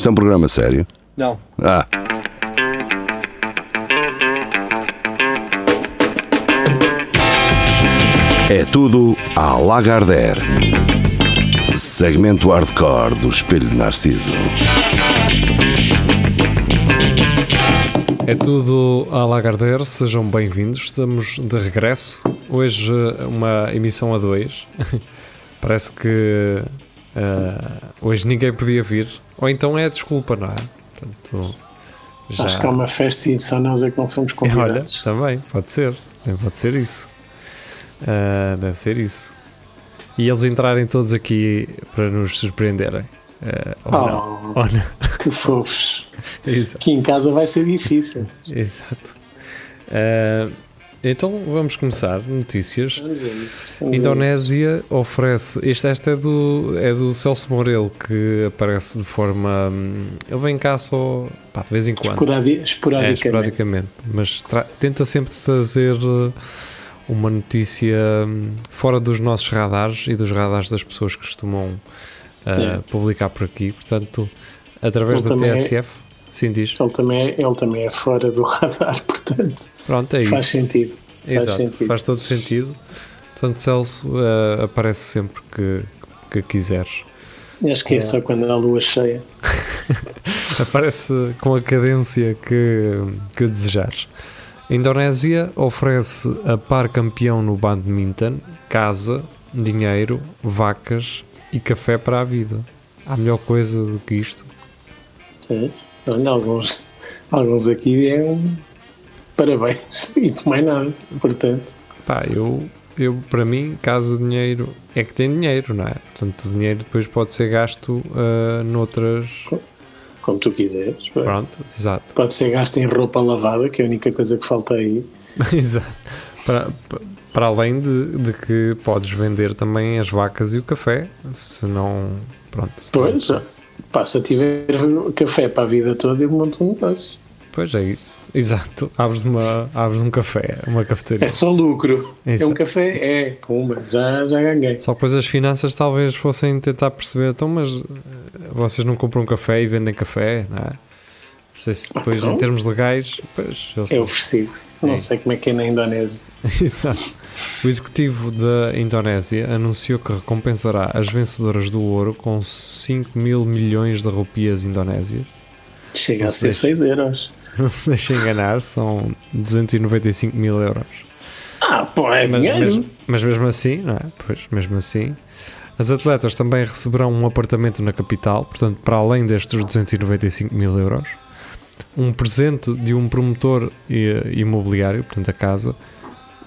Isto é um programa sério? Não. Ah. É tudo à Lagardère. Segmento hardcore do Espelho de Narciso. É tudo à Lagardère, sejam bem-vindos. Estamos de regresso. Hoje uma emissão a dois. Parece que uh, hoje ninguém podia vir. Ou então é desculpa, não é? Portanto, já... Acho que há uma festa e só nós é que não fomos convidados. Olha, também, pode ser. Pode ser isso. Uh, deve ser isso. E eles entrarem todos aqui para nos surpreenderem. Uh, ou, oh, não. ou não. Que fofos. Aqui em casa vai ser difícil. Exato. Uh, então vamos começar. Notícias. Vamos a isso. Vamos Indonésia a isso. oferece. Este, este é, do, é do Celso Morelo que aparece de forma. Hum, ele vem cá só pá, de vez em quando. Esporadi esporadicamente. É, esporadicamente. Mas tenta sempre trazer uma notícia hum, fora dos nossos radares e dos radares das pessoas que costumam uh, publicar por aqui. Portanto, através ele da TSF. É, sim, diz. Ele também, é, ele também é fora do radar, portanto. Pronto, é faz isso. Sentido. Exato, faz sentido. Faz todo sentido. Portanto, Celso uh, aparece sempre que, que quiseres. Acho que é só quando há lua cheia. aparece com a cadência que, que desejares. A Indonésia oferece a par campeão no badminton, casa, dinheiro, vacas e café para a vida. Há melhor coisa do que isto? Sim, alguns, alguns aqui é um parabéns e mais nada, portanto. Pá, eu, eu para mim, casa, dinheiro, é que tem dinheiro, não é? Portanto, o dinheiro depois pode ser gasto uh, noutras como tu quiseres. Pronto, exato. Pode ser gasto em roupa lavada, que é a única coisa que falta aí. exato. Para, para além de, de, que podes vender também as vacas e o café, se não. Pronto. Se pois, não... pá, se eu tiver café para a vida toda, eu monto um negócio. Pois é isso. Exato. Abres, uma, abres um café, uma cafeteria. É só lucro. É um café? É. Pumba, já, já ganhei. Só depois as finanças talvez fossem tentar perceber, então, mas eh, vocês não compram café e vendem café, não é? Não sei se depois então, em termos legais, pois... É oferecido. Não é. sei como é que é na Indonésia. Exato. O executivo da Indonésia anunciou que recompensará as vencedoras do ouro com 5 mil milhões de rupias indonésias. Chega a ser 6 euros não se deixe enganar, são 295 mil euros. Ah, pô, é mas, dinheiro. Mesmo, mas mesmo assim, não é? Pois, mesmo assim. As atletas também receberão um apartamento na capital, portanto, para além destes 295 mil euros, um presente de um promotor imobiliário, portanto, a casa,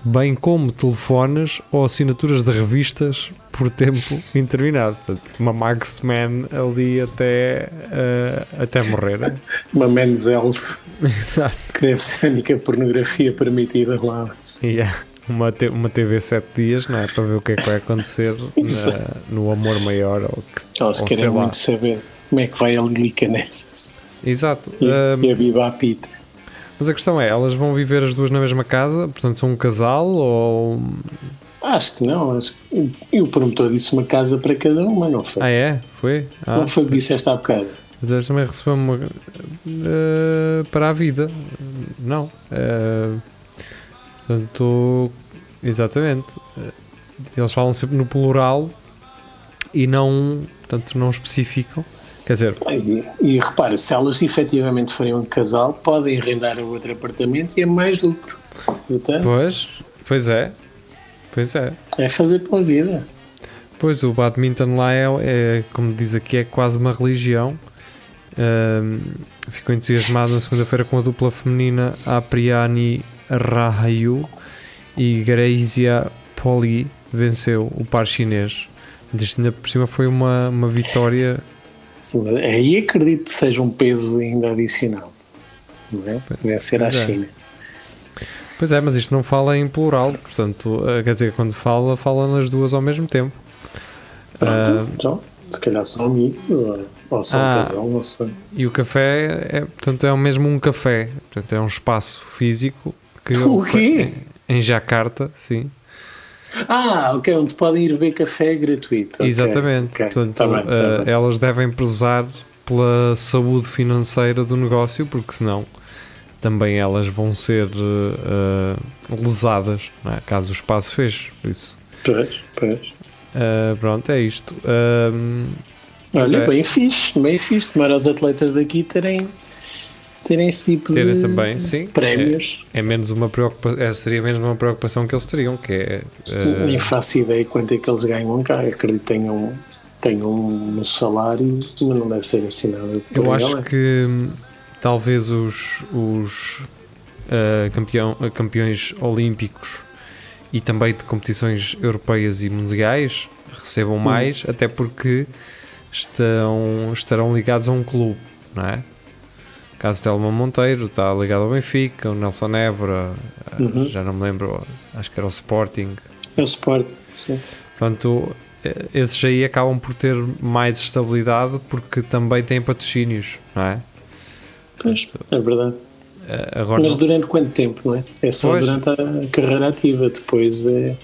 bem como telefones ou assinaturas de revistas por tempo interminado. Uma Max Man ali até, uh, até morrer. uma Men's Health. Exato. Que deve ser a única pornografia permitida lá. Yeah. Uma, te, uma TV 7 dias, não é? Para ver o que é que vai acontecer na, no amor maior. Ou que, Elas ou querem muito saber como é que vai a Lilica nessas. Exato. E, um, e a Viva a Pita. Mas a questão é, elas vão viver as duas na mesma casa? Portanto, são um casal ou. Acho que não. Acho que... E o promotor disse uma casa para cada uma, não foi? Ah, é? Foi? Ah, não foi o que disseste há bocado. Mas eles também receberam uma. Uh, para a vida. Não. Uh, portanto. Exatamente. Eles falam sempre no plural e não. Portanto, não especificam. Quer dizer. E, e repara, se elas efetivamente forem um casal, podem arrendar a outro apartamento e é mais lucro. Portanto, pois, pois é. Pois é. É fazer pela vida. Pois, o badminton lá é, é como diz aqui, é quase uma religião. Um, ficou entusiasmado na segunda-feira com a dupla feminina Apriani Rahayu e Greisia Poli venceu o par chinês. Isto ainda por cima foi uma, uma vitória Sim, aí acredito que seja um peso ainda adicional. Não é? Vencer pois a é. China. Pois é, mas isto não fala em plural, portanto, eh, quer dizer, quando fala, fala nas duas ao mesmo tempo. uh, então, se calhar são amigos ou, ou são ah, um casal, não sei. E o café é, portanto, é mesmo um café, portanto, é um espaço físico que o quê? Em Jacarta, sim. Ah, ok, onde podem ir beber café gratuito. Exatamente. Okay. Portanto, tá bem, tá uh, elas devem prezar pela saúde financeira do negócio, porque senão também elas vão ser uh, lesadas, é? caso o espaço feche. Por isso, Pois, pois. uh, pronto, é isto. Um, Olha, é. bem fixe, bem fixe. Tomar os atletas daqui terem, terem esse tipo Terem de, também, de sim. prémios. é menos uma preocupação, seria menos uma preocupação que eles teriam, que é uh, Nem faço ideia quanto é que eles ganham cá. Acredito que tenham, tenham um salário, mas não deve ser assinado. Eu ela. acho que hum, talvez os, os ah, campeão, ah, campeões olímpicos e também de competições europeias e mundiais recebam mais, até porque estão, estarão ligados a um clube, não é? Caso de Telma Monteiro está ligado ao Benfica, o Nelson Évora, ah, Uhum. já não me lembro, acho que era o Sporting. É o Sport, sim. Portanto, eh, esses aí acabam por ter mais estabilidade porque também têm patrocínios, não é? Pois, é verdade. Eh, Agora, Mas não- durante quanto tempo, não é? É só Pois. durante a carreira ativa. Depois é,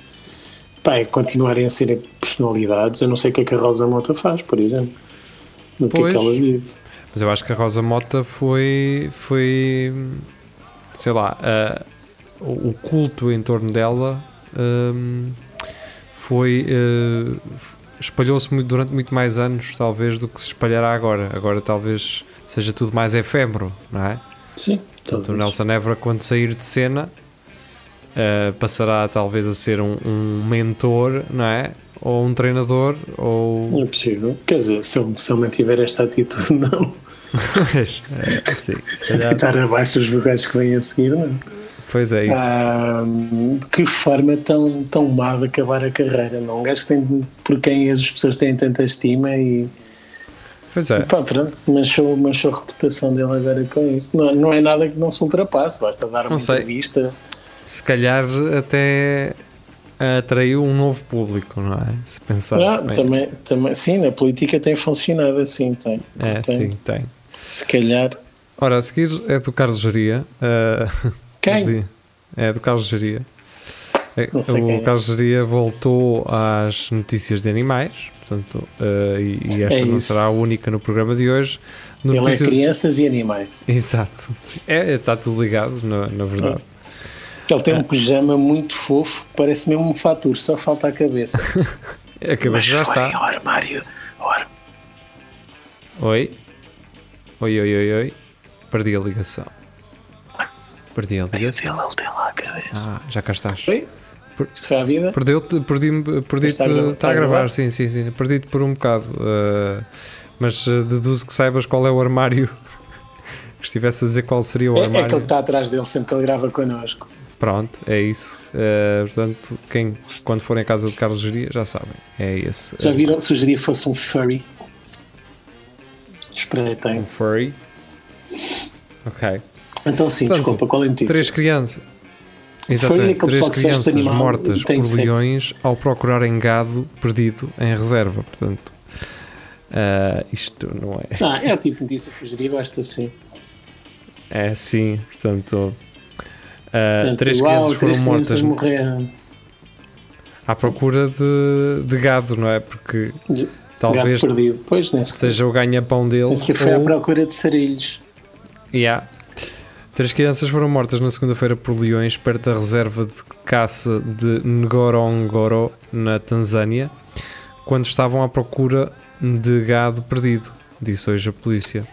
pá, é continuarem a ser personalidades. Eu não sei o que é que a Rosa Mota faz, por exemplo. No que é Pois. que ela vive. Mas eu acho que a Rosa Mota foi, foi sei lá, eh, o culto em torno dela hum, foi eh, espalhou-se muito- durante muito mais anos, talvez, do que se espalhará agora. Agora talvez seja tudo mais efêmero, não é? Sim, Portanto, o. Nelson Évora, quando sair de cena, eh, passará talvez a ser um, um mentor, não é? Ou um treinador, ou. Não é possível. Quer dizer, se ele, se ele mantiver esta atitude, não. É, sim, calhar. Estar abaixo dos lugares que vêm a seguir, não. Pois é isso. Ah, que forma tão, tão má de acabar a carreira, não? Um gajo tem, por quem as pessoas têm tanta estima e. Pois é. Pá, pronto, manchou, manchou a reputação dele agora com isto. Não, não é nada que não se ultrapasse, basta dar uma Não sei. entrevista. Se calhar até atraiu um novo público, não é? Se pensar. Ah, também, também, sim, na política tem funcionado assim, tem. É, Portanto, sim, tem. Se calhar. Ora, a seguir é do Carlos Geria. eh, Quem? É do Carlos Geria. É, o é. Carlos Geria voltou às notícias de animais, portanto, eh, e, e esta É não será a única no programa de hoje. Ele é crianças e animais. Exato. É, está tudo ligado, na, na verdade. Ele É. tem um pijama muito fofo, parece mesmo um fator, só falta a cabeça. A cabeça já forem está. ao armário. ao ar- Oi? Oi, oi, oi, oi. Perdi a ligação. Perdi a ligação. Ele, tem lá a cabeça. Ah, já cá estás. Oi? Isto foi à vida? Perdeu-te, perdi-me, perdi-te, Está a gravar? está a gravar, sim, sim, sim, perdi-te por um bocado, uh, mas uh, deduzo que saibas qual é o armário, que estivesse a dizer qual seria o É, é armário, aquele que está atrás dele sempre que ele grava connosco. pronto, é isso, Uh, portanto, quem, quando forem à casa de Carlos Geria, já sabem, é esse. Já viram? Sugeria que fosse um furry. Espreitem. um furry. Ok. Então sim, Portanto, desculpa, qual é a notícia? Três crianças. É Exatamente, aquele três crianças mortas por sexo. leões ao procurarem gado perdido em reserva. Portanto, uh, isto não é. Ah, é o tipo de notícia que sugeria, basta assim. É sim, portanto. uh, Portanto, três uau, crianças foram três mortas crianças morreram. à procura de, de gado, não é? Porque De- talvez. Pois, seja o ganha-pão deles. Penso que foi à ou- procura de sarilhos. Yeah. Três crianças foram mortas na segunda-feira por leões perto da reserva de caça de Ngorongoro, na Tanzânia, quando estavam à procura de gado perdido, disse hoje a polícia.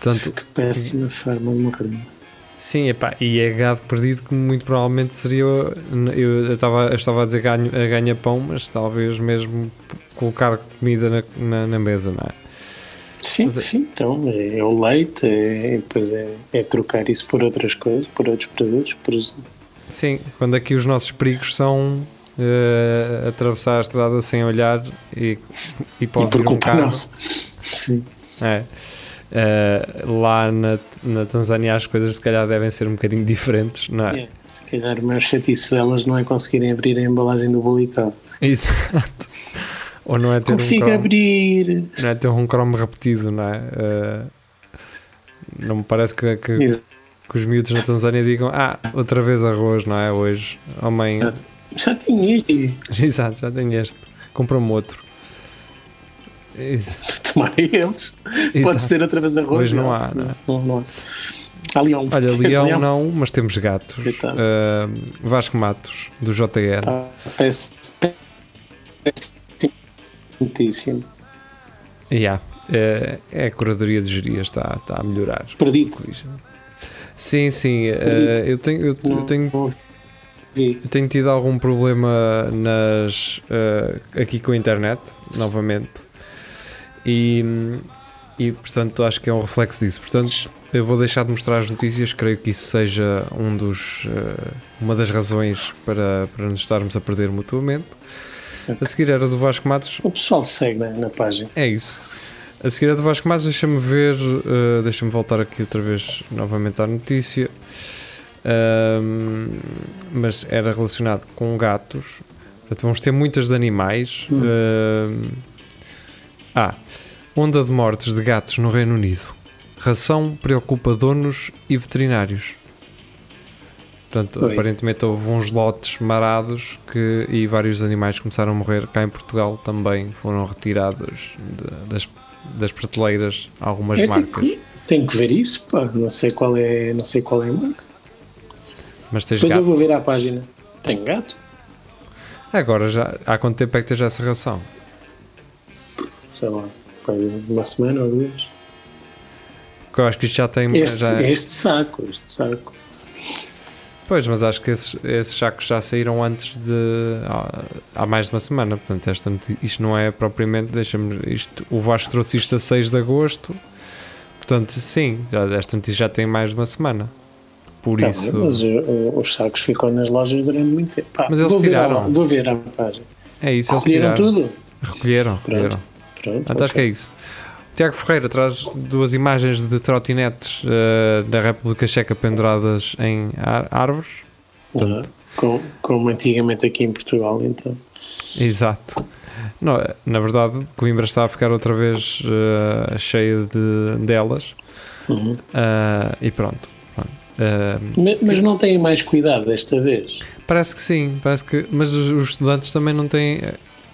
Portanto, Que péssima forma de morrer. Sim, epá, e é gado perdido que muito provavelmente seria. Eu estava eu estava a dizer ganho- a ganha-pão, mas talvez mesmo colocar comida na, na, na mesa, não é? Sim, é- sim, então é, é o leite, é, depois é, é trocar isso por outras coisas, por outros produtos, por exemplo. Sim, quando aqui os nossos perigos são eh, atravessar a estrada sem olhar e, e E pode por vir um carro. nossa. Sim. É. Eh, lá na, na Tanzânia as coisas se calhar devem ser um bocadinho diferentes, não é? É, se calhar o maior chatice delas não é conseguirem abrir a embalagem do bolicão. Exato. Ou não é ter um cromo, abrir. não é ter um cromo repetido, não é? Eh, não me parece que, que, que os miúdos na Tanzânia digam ah, outra vez arroz, não é? Hoje. Oh mãe, Já tenho isto. exato, já tenho este. Compra-me outro. Exato. Tomar eles. Pode Exato. ser outra vez arroz. Hoje não há, não, não é? não, não há. Há leão. Olha, Queres Leão não, mas temos gatos. Ah, Vasco Matos, do JN. Pá, Parece. Parece. Muitíssimo. Yeah. É, é a curadoria de geria, está, está a melhorar. Perdido. Sim, sim. eh, eu, tenho, eu, eu tenho, Não eu tenho tido algum problema nas, eh, aqui com a internet, novamente. E, e, portanto, acho que é um reflexo disso. Portanto, eu vou deixar de mostrar as notícias. Creio que isso seja um dos, eh, uma das razões para, para nos estarmos a perder mutuamente. A seguir era do Vasco Matos. O pessoal segue né, na página. É isso. A seguir é do Vasco Matos, deixa-me ver, uh, deixa-me voltar aqui outra vez novamente à notícia. Ahm, mas era relacionado com gatos. Portanto, vamos ter muitas de animais. Hum. Ah, onda de mortes de gatos no Reino Unido. Ração preocupa donos e veterinários. Portanto, Oi. aparentemente houve uns lotes marados que, e vários animais começaram a morrer. Cá em Portugal também foram retirados de- das, das prateleiras algumas Eu marcas. tenho, que- tenho que ver isso, pá. Não sei qual é, não sei qual é a marca. Mas Depois eu gato. vou ver à página. Tenho gato? Agora, já, há quanto tempo é que tens essa ração? Sei lá. Uma semana ou duas. Porque eu acho que isto já tem. Este, já, este saco, este saco. Pois, mas acho que esses, esses sacos já saíram antes de. há, há mais de uma semana. Portanto, esta, isto não é propriamente. Deixa-me. Isto, o Vasco trouxe isto a 6 de agosto. Portanto, sim, já, esta notícia já tem mais de uma semana. Por Tá isso. mas os sacos ficam nas lojas durante muito tempo. Pá, Mas eles vou ver tiraram. vou ver à página. É isso, eles Recolheram tiraram. tudo? Recolheram, recolheram. Pronto. Portanto, acho que é isso. Tiago Ferreira traz duas imagens de trotinetes eh, da República Checa penduradas em árvores. Portanto, como, como antigamente aqui em Portugal, então. Exato. Não, na verdade, Coimbra está a ficar outra vez eh, cheia de, delas. Uhum. Ah, e pronto. Pronto. Ah, Ma- Mas não têm mais cuidado desta vez. parece que sim, parece que. Mas os, os estudantes também não têm.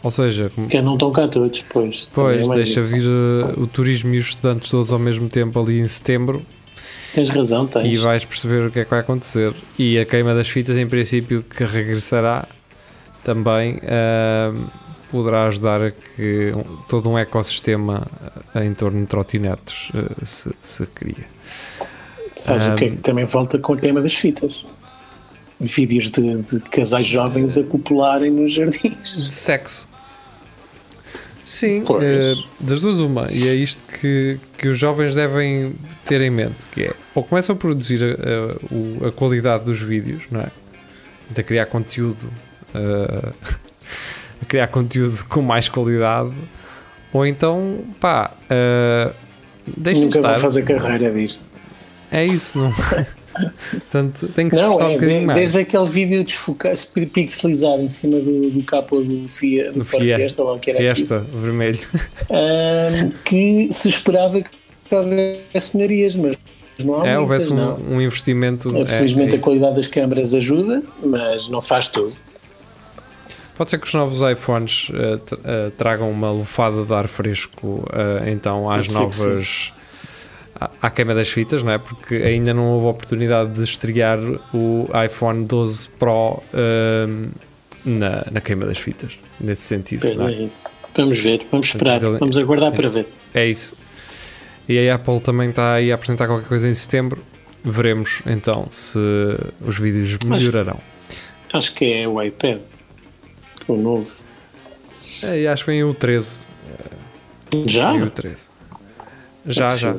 Eh, Ou seja, como- Porque não estão cá todos, pois. pois, é deixa isso. vir eh, o turismo e os estudantes todos ao mesmo tempo ali em setembro Tens razão, tens. e vais perceber o que é que vai acontecer. E a queima das fitas, em princípio, que regressará também ah, poderá ajudar a que todo um ecossistema ah, em torno de trotinetes ah, se, se cria. Sabes o que é que também volta com a queima das fitas? Vídeos de, de casais jovens a copularem nos jardins. Sexo. Sim, eh, das duas uma. E é isto que, que os jovens devem ter em mente, que é, ou começam a produzir a, a- o- a qualidade dos vídeos, não é? De criar conteúdo, eh, a criar conteúdo com mais qualidade, ou então, pá, uh, deixem Nunca estar. vou fazer carreira disto. É isso, não Portanto, tem que se Não, esforçar um é, bocadinho de- mais. desde aquele vídeo desfocado, pixelizado em cima do, do capô do, Fia, do, Do Ford Fiesta. Fiesta, lá o que era aquilo, Esta, vermelho. ahm, que se esperava que houvesse melhorias, mas não há É, muitas, houvesse um, um investimento. é- Felizmente é a qualidade das câmaras ajuda, mas não faz tudo. Pode ser que os novos iPhones eh, tragam uma lufada de ar fresco eh, então às novas. À- queima das fitas, não é? Porque ainda não houve oportunidade de estrear o iPhone 12 Pro ehm, na, na queima das fitas, nesse sentido. Pois é é? Vamos ver, vamos esperar, vamos aguardar para ver. É isso. E a Apple também está aí a apresentar qualquer coisa em setembro. Veremos então se os vídeos melhorarão. Acho que é o iPad, o novo. É, e acho que vem o 13. Já? Vem o 13. Já, já.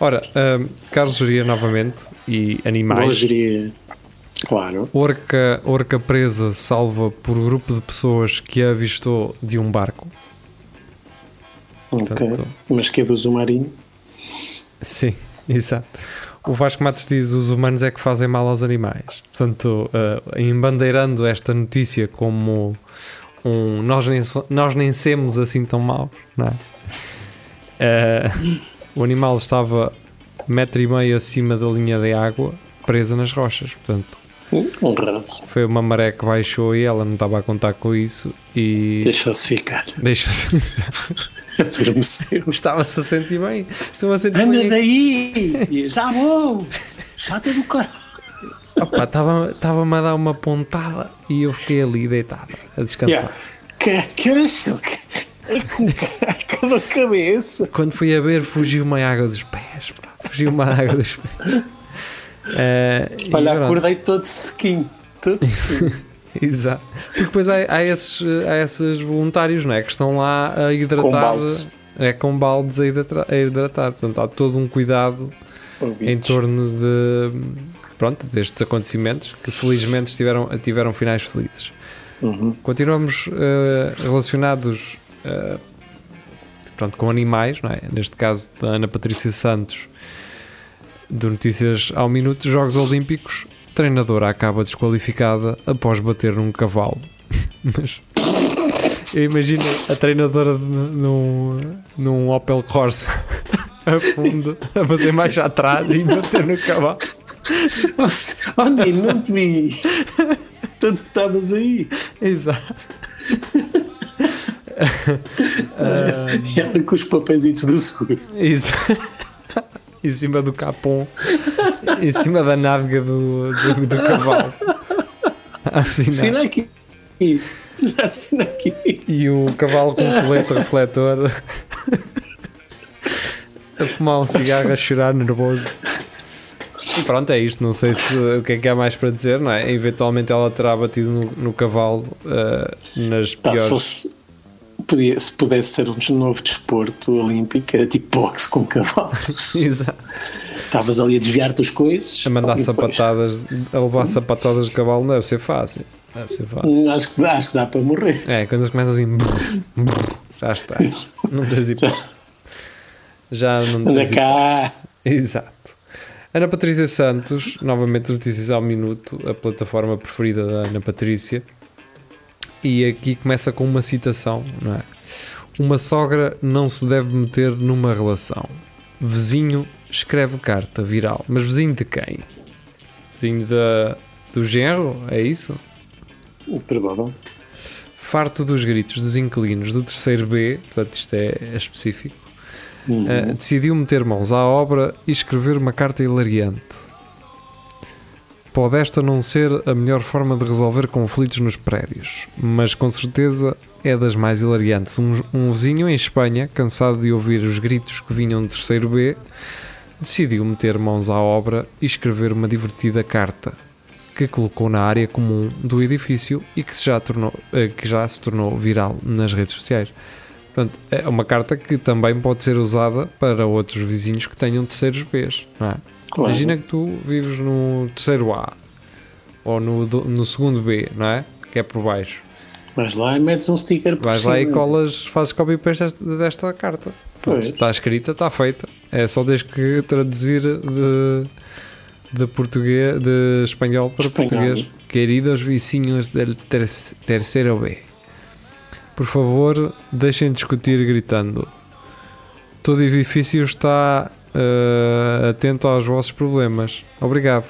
Ora, hum, Carlos Geria novamente e animais. Boa geria. Claro. Orca, orca presa salva por grupo de pessoas que a avistou de um barco. Ok. Portanto, Mas que é do Zumarinho? sim, exato. O Vasco Matos diz os humanos é que fazem mal aos animais. Portanto, uh, embandeirando esta notícia como um nós nem, nós nem semos assim tão maus, não é? Uh, o animal estava metro e meio acima da linha de água, presa nas rochas. Portanto, Honrados. Foi uma maré que baixou e ela não estava a contar com isso e Deixou-se ficar. deixou-se. Adormeceu. Estava-se a sentir bem. Estava a sentir Anda bem. daí! Já vou! Chata do caralho! Estava- Estava-me a dar uma pontada e eu fiquei ali deitado a descansar. Yeah. Que, que horas são? Com acaba de cabeça. Quando fui a ver, fugiu-me a água dos pés. pá. Fugiu-me a água dos pés. E Olha, pronto. acordei todo sequinho. Todo sequinho. Exato. Porque depois há, há esses, há esses voluntários não é, que estão lá a hidratar. Com baldes. É com baldes a hidratar, a hidratar. Portanto, há todo um cuidado em torno de, pronto, destes acontecimentos que felizmente tiveram, tiveram finais felizes. Uhum. Continuamos eh, relacionados eh, pronto, com animais, é? neste caso da Ana Patrícia Santos, de Notícias ao Minuto, Jogos Olímpicos, treinadora acaba desqualificada após bater num cavalo. Mas eu imagino a treinadora num, num Opel Corsa a fundo, a fazer mais atrás e bater no cavalo. Nossa, Olha, não te vi. Tanto que estavas aí. Exato. E ela com os papéisitos do seguro. Isso. em cima do capão, em cima da nádega do, do, do cavalo. Assim, Assina aqui. Assina aqui. E o cavalo com um colete refletor a fumar um cigarro, a chorar nervoso. E pronto, é isto. Não sei se, o que é que há mais para dizer, não é? Eventualmente ela terá batido no, no cavalo eh, nas Pá, se, piores. fosse, podia, se pudesse ser um novo desporto olímpico, era tipo boxe com cavalos. Exato. Estavas ali a desviar-te as coisas. A mandar sapatadas, a levar sapatadas de cavalo não deve ser fácil. Deve ser fácil. Acho que, dá, acho que dá para morrer. É, quando eles começam assim, já está. Não tens hipótese. Já não tens hipótese. cá. Exato. Ana Patrícia Santos, novamente notícias ao minuto, a plataforma preferida da Ana Patrícia. E aqui começa com uma citação, não é? Uma sogra não se deve meter numa relação. Vizinho escreve carta viral. Mas vizinho de quem? Vizinho da, do genro? É isso? Provável. Farto dos gritos dos inquilinos do terceiro B, portanto isto é, é específico, Uhum. Uh, decidiu meter mãos à obra e escrever uma carta hilariante. Pode esta não ser a melhor forma de resolver conflitos nos prédios, mas com certeza é das mais hilariantes. Um, um vizinho em Espanha, cansado de ouvir os gritos que vinham do terceiro B, decidiu meter mãos à obra e escrever uma divertida carta que colocou na área comum do edifício e que, já, tornou, eh, que já se tornou viral nas redes sociais. Portanto, é uma carta que também pode ser usada para outros vizinhos que tenham terceiros Bs, não é? Claro. Imagina que tu vives no terceiro A ou no, no segundo B, não é? Que é por baixo. Vais lá e metes um sticker por Vais lá e cima. colas, fazes copy paste desta, desta carta. Pois. Está escrita, está feita. É só desde que traduzir de, de português, de espanhol para Espanhol. português. Queridos vizinhos del ter terceiro B. Por favor, deixem de discutir gritando. Todo edifício está eh, atento aos vossos problemas. Obrigado.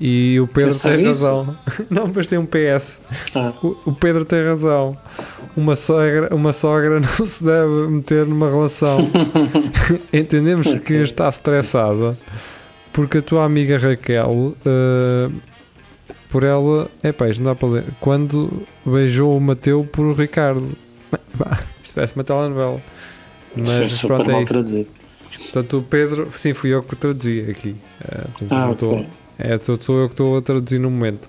E o Pedro tem isso? razão. Não, mas tem um PS. Ah, O, o Pedro tem razão. Uma sogra, uma sogra não se deve meter numa relação. Entendemos que está estressada porque a tua amiga Raquel, eh, por ela, é pá, isto não dá para ler. Quando beijou o Mateu por o Ricardo. Isto parece uma telenovela. isso Mas super pronto, é isso. Portanto, o Pedro, sim, fui eu que traduzi aqui. Eh, portanto, Ah, estou- ok. é, tô- sou eu que estou a traduzir no momento.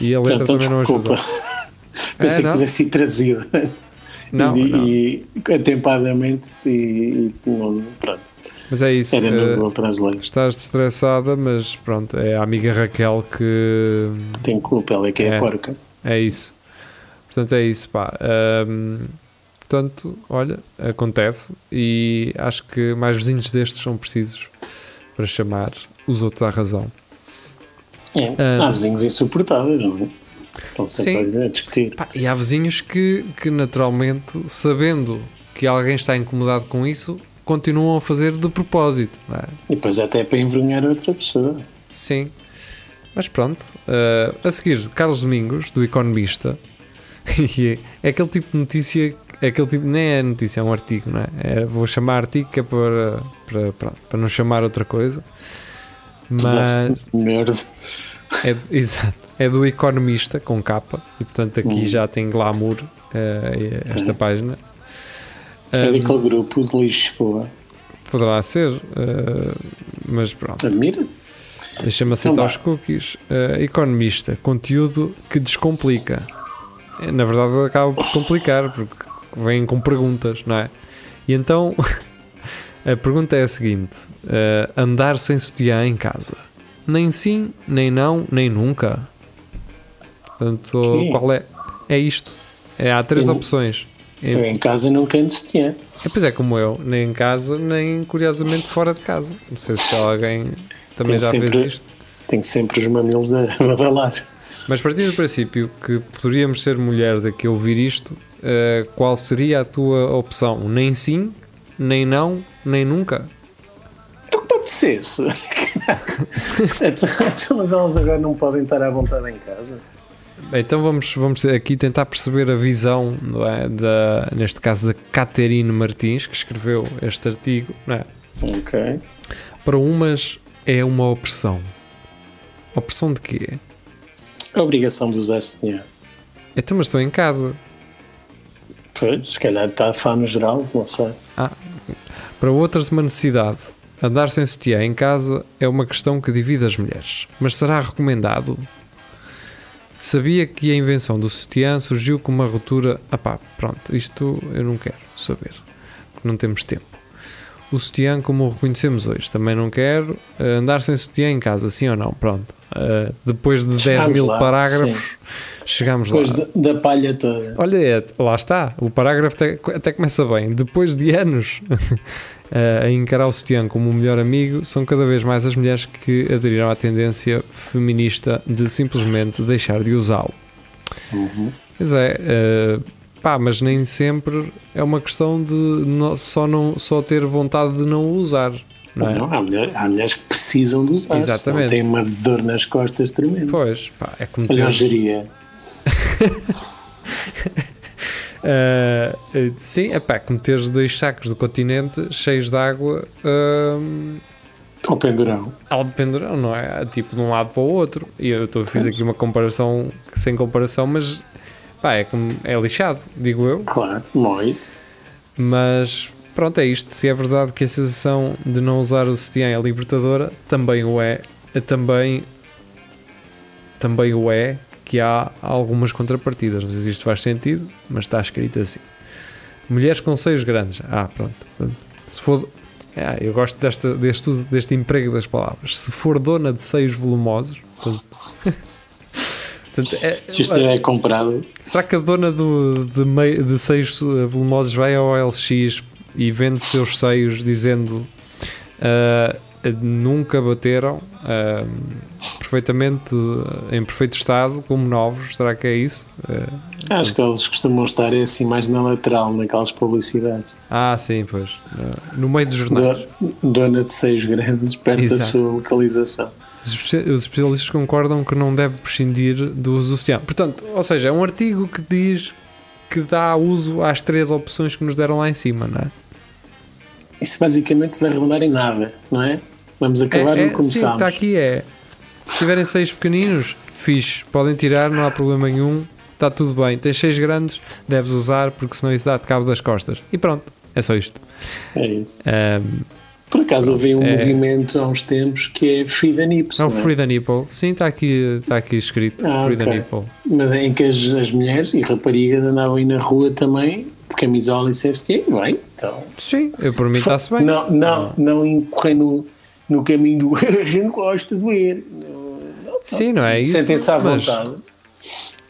E a letra Então, também não desculpa. ajuda. Pensei É, que não? tivesse sido traduzido. Não, e, não. e atempadamente e, e pronto, Mas é isso. era eh, no Google Translate. estás estressada, mas pronto, é a amiga Raquel que Tem culpa, ela é que é, é. a porca. é isso. Portanto, é isso, pá. Ahm, portanto, olha, acontece e acho que mais vizinhos destes são precisos para chamar os outros à razão. É. Ah. Há vizinhos insuportáveis, não é? Estão sempre a discutir. Pá, e há vizinhos que, que naturalmente, sabendo que alguém está incomodado com isso, continuam a fazer de propósito. é? E depois até é para envergonhar outra pessoa. Sim. Mas pronto, eh, a seguir, Carlos Domingos, do Economista, é aquele tipo de notícia, é aquele tipo, nem é notícia, é um artigo, não é? É- vou chamar artigo que é para, para, pronto, para não chamar outra coisa. Mas merda. é, exato, é do Economista, com capa, e portanto aqui Hum. já tem glamour eh, esta É. página. É Um, daquele grupo de Lisboa. poderá ser, eh, mas pronto. Admira? Deixa-me aceitar Então os cookies. Eh, economista, conteúdo que descomplica. Eh, Na verdade, acaba por complicar, porque vêm com perguntas, não é? E então, a pergunta é a seguinte: eh, andar sem sutiã em casa? Nem sim, nem não, nem nunca. Portanto, Ok. qual é? É isto. É, há três opções. Eu em casa canto sutiã. é, pois é, como eu, nem em casa, nem curiosamente fora de casa. Não sei se alguém também Tem já sempre- fez isto. Tenho sempre os mamilos a badalar. Mas partindo do princípio que poderíamos ser mulheres aqui a ouvir isto, eh, qual seria a tua opção? Nem sim, nem não, nem nunca? É o que pode ser. se- Então, então, Mas elas agora não podem estar à vontade em casa. Então vamos, vamos aqui tentar perceber a visão, é, da, neste caso da Caterine Martins, que escreveu este artigo. Não é? Ok. Para umas é uma opressão. Opressão de quê? A obrigação de usar sutiã. Então, mas estou em casa. Pois, se calhar está a fã no geral, não sei. Para outras, uma necessidade. Andar sem sutiã em casa é uma questão que divide as mulheres. Mas será recomendado? Sabia que a invenção do sutiã surgiu com uma ruptura. Ah pá, pronto, isto eu não quero saber. Porque não temos tempo. O sutiã, como o reconhecemos hoje, também não quero. Eh, andar sem sutiã em casa, sim ou não? Pronto. Eh, depois de 10 Chegamos mil lá, parágrafos, chegamos Depois lá. da, da palha toda. Olha, é, lá está. O parágrafo até, até começa bem. Depois de anos eh, a encarar o sutiã como o melhor amigo, são cada vez mais as mulheres que aderiram à tendência feminista de simplesmente deixar de usá-lo. Uhum. Pois é, eh, pá, mas nem sempre é uma questão de só, não, só ter vontade de não o usar. Não é? Não, há, mulher- há mulheres que precisam de usar. Exatamente. Tem uma dor nas costas tremenda. Pois, pá, é como A ter, eh, sim, é pá, como teres dois sacos do continente cheios de água ehm, Ao pendurão. ao pendurão, não é? Tipo de um lado para o outro. E eu estou fiz aqui uma comparação sem comparação, mas pá, é, como, é lixado, digo eu. Claro, muito. Mas pronto, é isto. Se é verdade que a sensação de não usar o sutiã é libertadora, também o é Também, também o é que há algumas contrapartidas. Não sei se isto faz sentido, mas está escrito assim. Mulheres com seios grandes. Ah, pronto. pronto. Se for. Ah, eu gosto desta, deste, uso- deste emprego das palavras. Se for dona de seios volumosos. Portanto, portanto, é- Se isto é comprado, Será que a dona do, de, mei- de seios eh, volumosos vai ao LX e vende seus seios dizendo ah, nunca bateram ah, perfeitamente eh, em perfeito estado, como novos? Será que é isso? Ah, acho que eles costumam estar assim mais na lateral, naquelas publicidades. ah, sim, pois. Ah, no meio dos jornais. Do- dona de seios grandes, perto Exato. da sua localização. Os espe- os especialistas concordam que não deve prescindir do uso do sutiã. Portanto, ou seja, é um artigo que diz que dá uso às três opções que nos deram lá em cima, não é? Isso basicamente vai redundar em nada, não é? Vamos acabar é, é, sim, o que começámos. está aqui é se tiverem seis pequeninos, fixe, podem tirar, não há problema nenhum, está tudo bem. Tens seis grandes, deves usar porque senão isso dá-te cabo das costas. E pronto, é só isto. É isso. Um, Por acaso houve um É. movimento há uns tempos que é Free the é o não é? Free the Nipple. Sim, está aqui, está aqui escrito. Ah, Free the ok. Nipple. mas em que as, as mulheres e raparigas andavam aí na rua também de camisola e CST, bem, então Sim, eu por mim está-se bem. não, não, não incorrendo no caminho do a gente gosta de ver Não, Sim, não é isso. sentem-se à vontade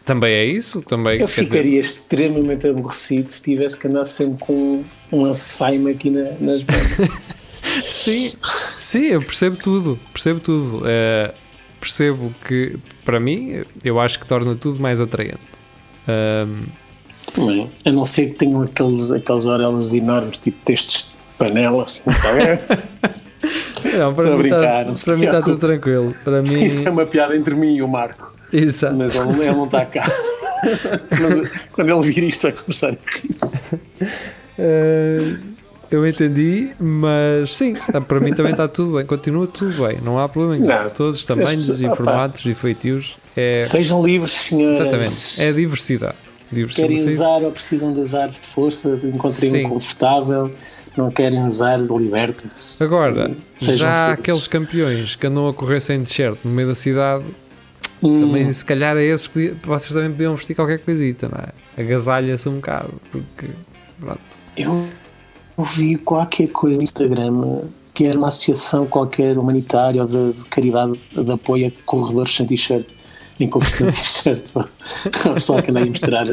Também é isso. Também, eu quer dizer, ficaria extremamente aborrecido se tivesse que andar sempre com um Alzheimer aqui na- nas mãos Sim, sim, eu percebo tudo, percebo tudo. Eh, percebo que, para mim, eu acho que torna tudo mais atraente. Ahm, Também. A não ser que tenham aqueles, aqueles orelhos enormes, tipo textos de panela, assim, está bem? Não, para mim brincar, está para mim está tudo tranquilo. Para mim, Isso é uma piada entre mim e o Marco. exato. Mas ele, ele não está cá. Mas quando ele vir isto vai começar a rir. Eh, eu entendi, mas sim, para mim também está tudo bem. Continua tudo bem, não há problema. Não. Todos os tamanhos e formatos e feitios. É, Sejam livres, senhores. exatamente, é diversidade. diversidade. Querem usar ou precisam de usar força, encontrem Sim. um confortável, não querem usar, libertem-se. Agora, já há aqueles campeões que andam a correr sem t-shirt no meio da cidade, Hum, também se calhar é esses podia- vocês também podiam vestir qualquer coisita, não é? Agasalha-se um bocado, porque pronto. Eu ouvi qualquer coisa no Instagram que era uma associação qualquer humanitária ou de, de caridade de apoio a corredores sem t-shirt. Em conversão de t-shirt. só. O pessoal que anda aí a mostrar.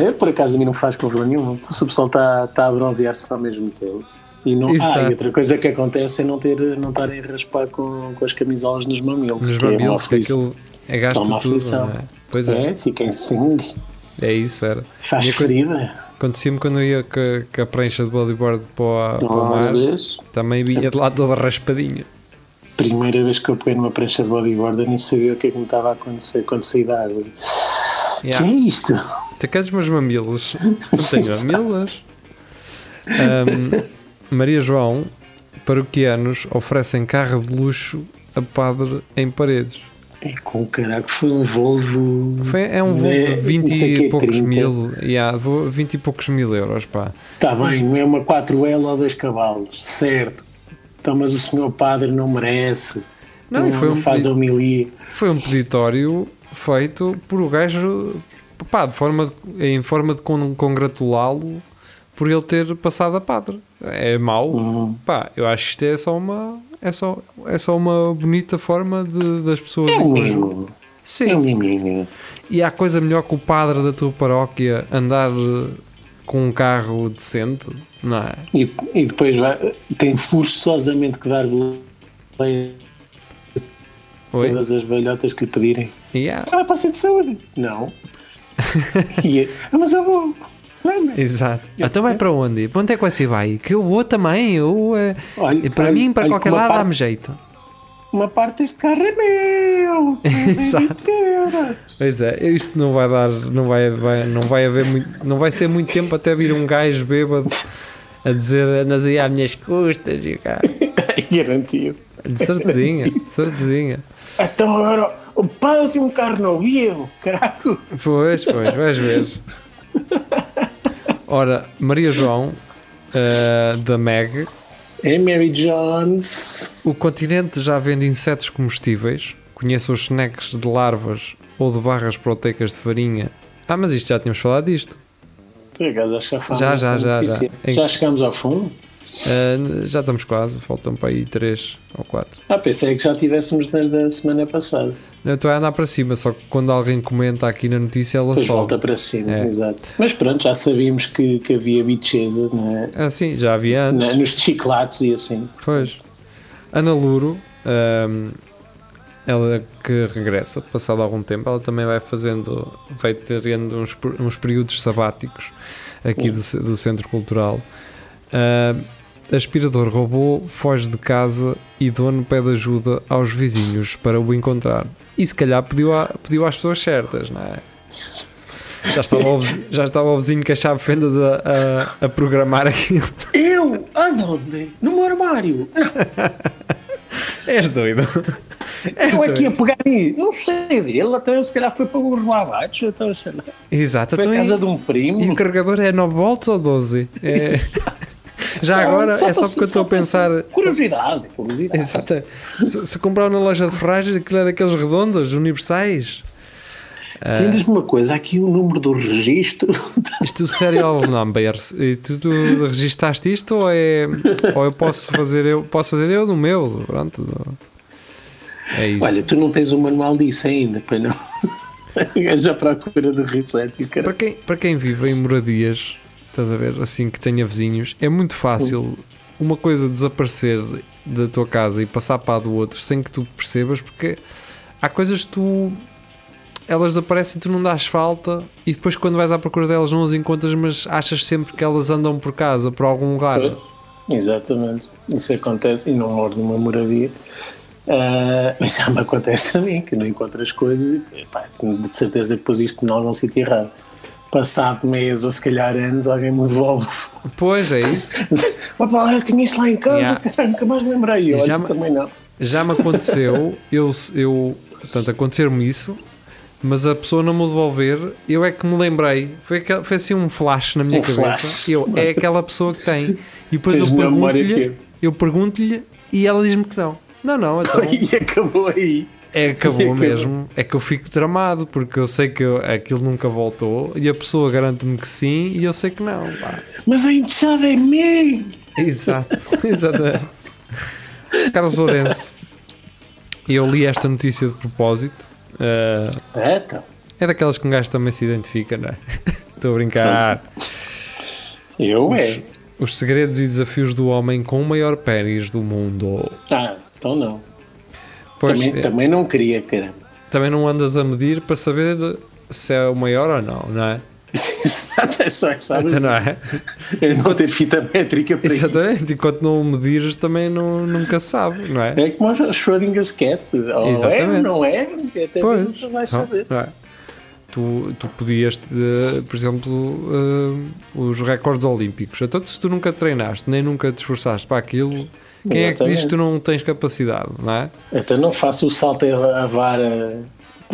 É, por acaso a mim não faz confusão nenhuma. Se o pessoal está tá a bronzear-se ao mesmo tempo. E não, ah, e outra coisa que acontece é não ter não estarem a raspar com, com as camisolas nos mamilos. Nos é uma mamilos, aflição. aquilo é gasto uma tudo, aflição. não é? Pois é, É, fica em sangue, é isso, era. faz co- ferida. Acontecia-me quando eu ia com a, a prancha de bodyboard para o, para o mar, Deus. também vinha de lá toda raspadinha. primeira vez que eu peguei numa prancha de bodyboard eu nem sabia o que é que me estava a acontecer quando saí da água. Yeah. Que é isto? Tu queres meus mamilos? Não tenho mamilos. Ahm, Maria João, paroquianos oferecem carro de luxo a padre em paredes. É com caraca, foi um Volvo. Foi, é um É, de 20 não sei e quê, poucos 30. mil. Yeah, voo- 20 e poucos mil euros, pá. Está bem, não é uma 4L ou 2 cavalos, certo. Então, mas o senhor padre não merece. Não, e foi um faz a pedido- homilia. Foi um peditório feito por o gajo, pá, de forma de- em forma de con- congratulá-lo por ele ter passado a padre. É mau, Uhum. pá, eu acho que isto é só uma, é só, é só uma bonita forma de, das pessoas É um. É Sim, um miminho. e há coisa melhor que o padre da tua paróquia andar com um carro decente, não é? E, e depois vai, tem forçosamente que dar boleia Oi? todas as velhotas que lhe pedirem. Yeah, Ah, para ser de saúde? Não. e é, "Ah, mas eu vou. Lembra? exato. Então vai para onde? Para onde é que você vai? Que eu vou também. Eu, eh, Olha, para olha- mim, para olha qualquer lado, parte- dá-me jeito. Uma parte deste carro é meu. Exato. 20 euros. Pois é, isto não vai dar, não vai, vai- não vai haver muito, não vai ser muito tempo até vir um gajo bêbado a dizer andas aí às minhas custas e. Garantido. De certezinha, de certezinha. Então agora o padre tem um carro novo e eu, caraco. Pois, pois, vais ver. Ora, Maria João, eh, da Meg, É Mary Jones. o continente já vende insetos comestíveis. Conheça os snacks de larvas ou de barras proteicas de farinha. Ah, mas isto já tínhamos falado disto. Por acaso, acho que já falamos Já, já, já, já. Já chegamos ao fundo? Eh, já estamos quase, faltam para aí 3 ou 4. Ah, pensei que já tivéssemos desde a semana passada. Eu estou a andar para cima, só que quando alguém comenta aqui na notícia, ela Depois sobe. volta para cima, É. exato. Mas pronto, já sabíamos que, que havia bicheza né? Ah, sim, já havia antes. Na- nos chiclates e assim. Pois. Ana Luro, ahm, ela que regressa, passado algum tempo, ela também vai fazendo, vai tendo uns, uns períodos sabáticos aqui do, ce- do Centro Cultural. Aspirador robô foge de casa e dono pede ajuda aos vizinhos para o encontrar. E se calhar pediu, a- pediu às pessoas certas, não é? Já estava o vizinho, já estava o vizinho com a chave de fendas a, a, a programar aquilo. Eu? Aonde? No meu armário. És doido. És Eu doido. aqui a pegar aí. Não sei dele, até se calhar foi para o Abaixo, então, sei lá. Exato. Foi a então casa e- de um primo. E o carregador é 9 volts ou 12? É, já agora, Só é só porque eu estou a pensar. Curiosidade, curiosidade. Exato. Se, se comprar na loja de ferragens, aquilo é daqueles redondos, universais. Ah, Tem-me uma coisa, aqui o número do registro. Isto é o serial numbers. E tu, tu registaste isto ou é. Ou eu posso fazer eu, posso fazer eu no meu? Pronto. É isso. Olha, tu não tens o manual disso ainda, para não. Já procura do reset Para quem, para quem vive em moradias, estás a ver, assim que tenha vizinhos, é muito fácil uma coisa desaparecer da tua casa e passar para a do outro sem que tu percebas, porque há coisas que tu. Elas desaparecem e tu não dás falta, e depois quando vais à procura delas não as encontras, mas achas sempre que elas andam por casa, por algum lugar. Exatamente. Isso acontece e não moro numa moradia. Mas já me acontece a mim, que não encontro as coisas e pá, de certeza que pus isto em algum sítio errado. Passado meses ou se calhar anos, alguém me devolve. Pois é isso. Opa, olha, tinha isto lá em casa, Yeah. nunca mais me lembrei. Olha, Já me- também não. Já me aconteceu, eu, eu portanto, acontecer-me isso, mas a pessoa não me devolver, eu é que me lembrei. Foi, foi assim um flash na minha Um cabeça. flash. Eu, é aquela pessoa que tem. E depois Tens eu pergunto-lhe, eu pergunto-lhe e ela diz-me que não. Não, não, então. E acabou aí. É, acabou mesmo. É que eu fico tramado porque eu sei que eu- aquilo nunca voltou e a pessoa garante-me que sim e eu sei que não. pá. Mas a enxada é minha. Exato, exatamente. Carlos Lourenço, eu li esta notícia de propósito. É, então. é daquelas que um gajo também se identifica, não é? Estou a brincar. Eu é. Os segredos e desafios do homem com o maior pênis do mundo. Ah, então não. Pois, também, é, também não queria, caramba. também não andas a medir para saber se é o maior ou não, não é? Exato, é só essa. Então não é? É não ter fita métrica para isso. Exatamente, enquanto não o medires também não, nunca se sabe, não é? É como o Schrödinger's Cat. Ou é Exatamente. ou não é, até Pois, nunca vais saber. não é? Tu, tu podias, eh, por exemplo, eh, os recordes olímpicos. Então, se tu nunca treinaste, nem nunca te esforçaste para aquilo, quem é que diz que tu não tens capacidade, não é? Então não faço o salto a vara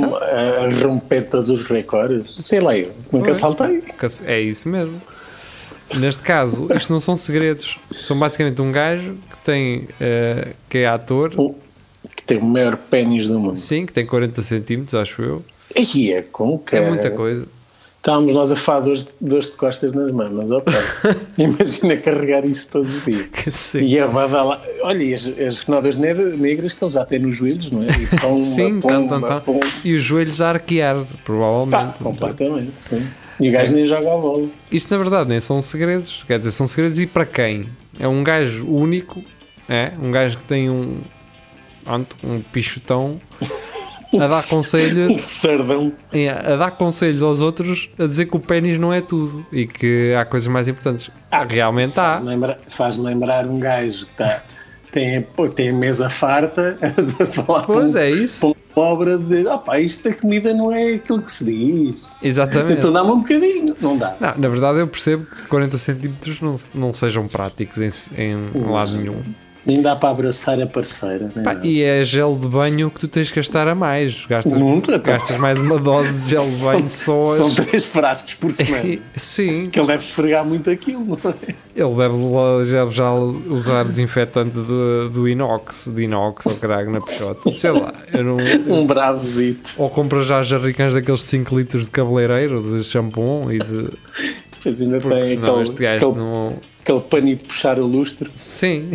a, a romper todos os recordes. Sei lá, eu nunca Pois. saltei. É isso mesmo. Neste caso, isto não são segredos, são basicamente um gajo que tem, eh, que é ator, Que tem o maior pênis do mundo. sim, que tem 40 centímetros, acho eu. E é com É cara. muita coisa. Estávamos nós a falar dores, dores de costas nas mamas, pá. Imagina carregar isso todos os dias. Sim. E a badala, olha, e as, as negras que ele já tem nos joelhos, não é? E pomba, Sim, pomba. E os joelhos a arquear, provavelmente. Tá, completamente, sim. E o gajo nem joga a bola. Isto na verdade nem são segredos, quer dizer, são segredos e para quem? É um gajo único, é? Um gajo que tem um, pronto, um pichotão a dar Um conselhos, sardão. é, a dar conselhos aos outros a dizer que o pênis não é tudo e que há coisas mais importantes. Ah, realmente há. Faz lembrar, faz lembrar um gajo que tá, tem, tem a mesa farta a falar Pois um- é isso, um pobre a dizer: ah pá, isto da comida não é aquilo que se diz. exatamente. Então dá-me um bocadinho. Não dá. Não, na verdade eu percebo que 40 centímetros não, não sejam práticos em, em lado nenhum. Nem dá para abraçar a parceira. Pá, e é gel de banho que tu tens que gastar a mais. Gastas, Muito, então. gastas mais uma dose de gel de banho só São três frascos por semana. Sim, que ele deve esfregar muito aquilo, não é? ele deve lá- já, usar desinfetante de, do inox, de inox ou caralho na pichota. Sei lá, não. Um bravozito. Ou compra já jarricãs daqueles 5 litros de cabeleireiro, de shampoo e de. Depois ainda Porque tem senão aquele, este gajo aquele, não. aquele paninho de puxar o lustre. Sim.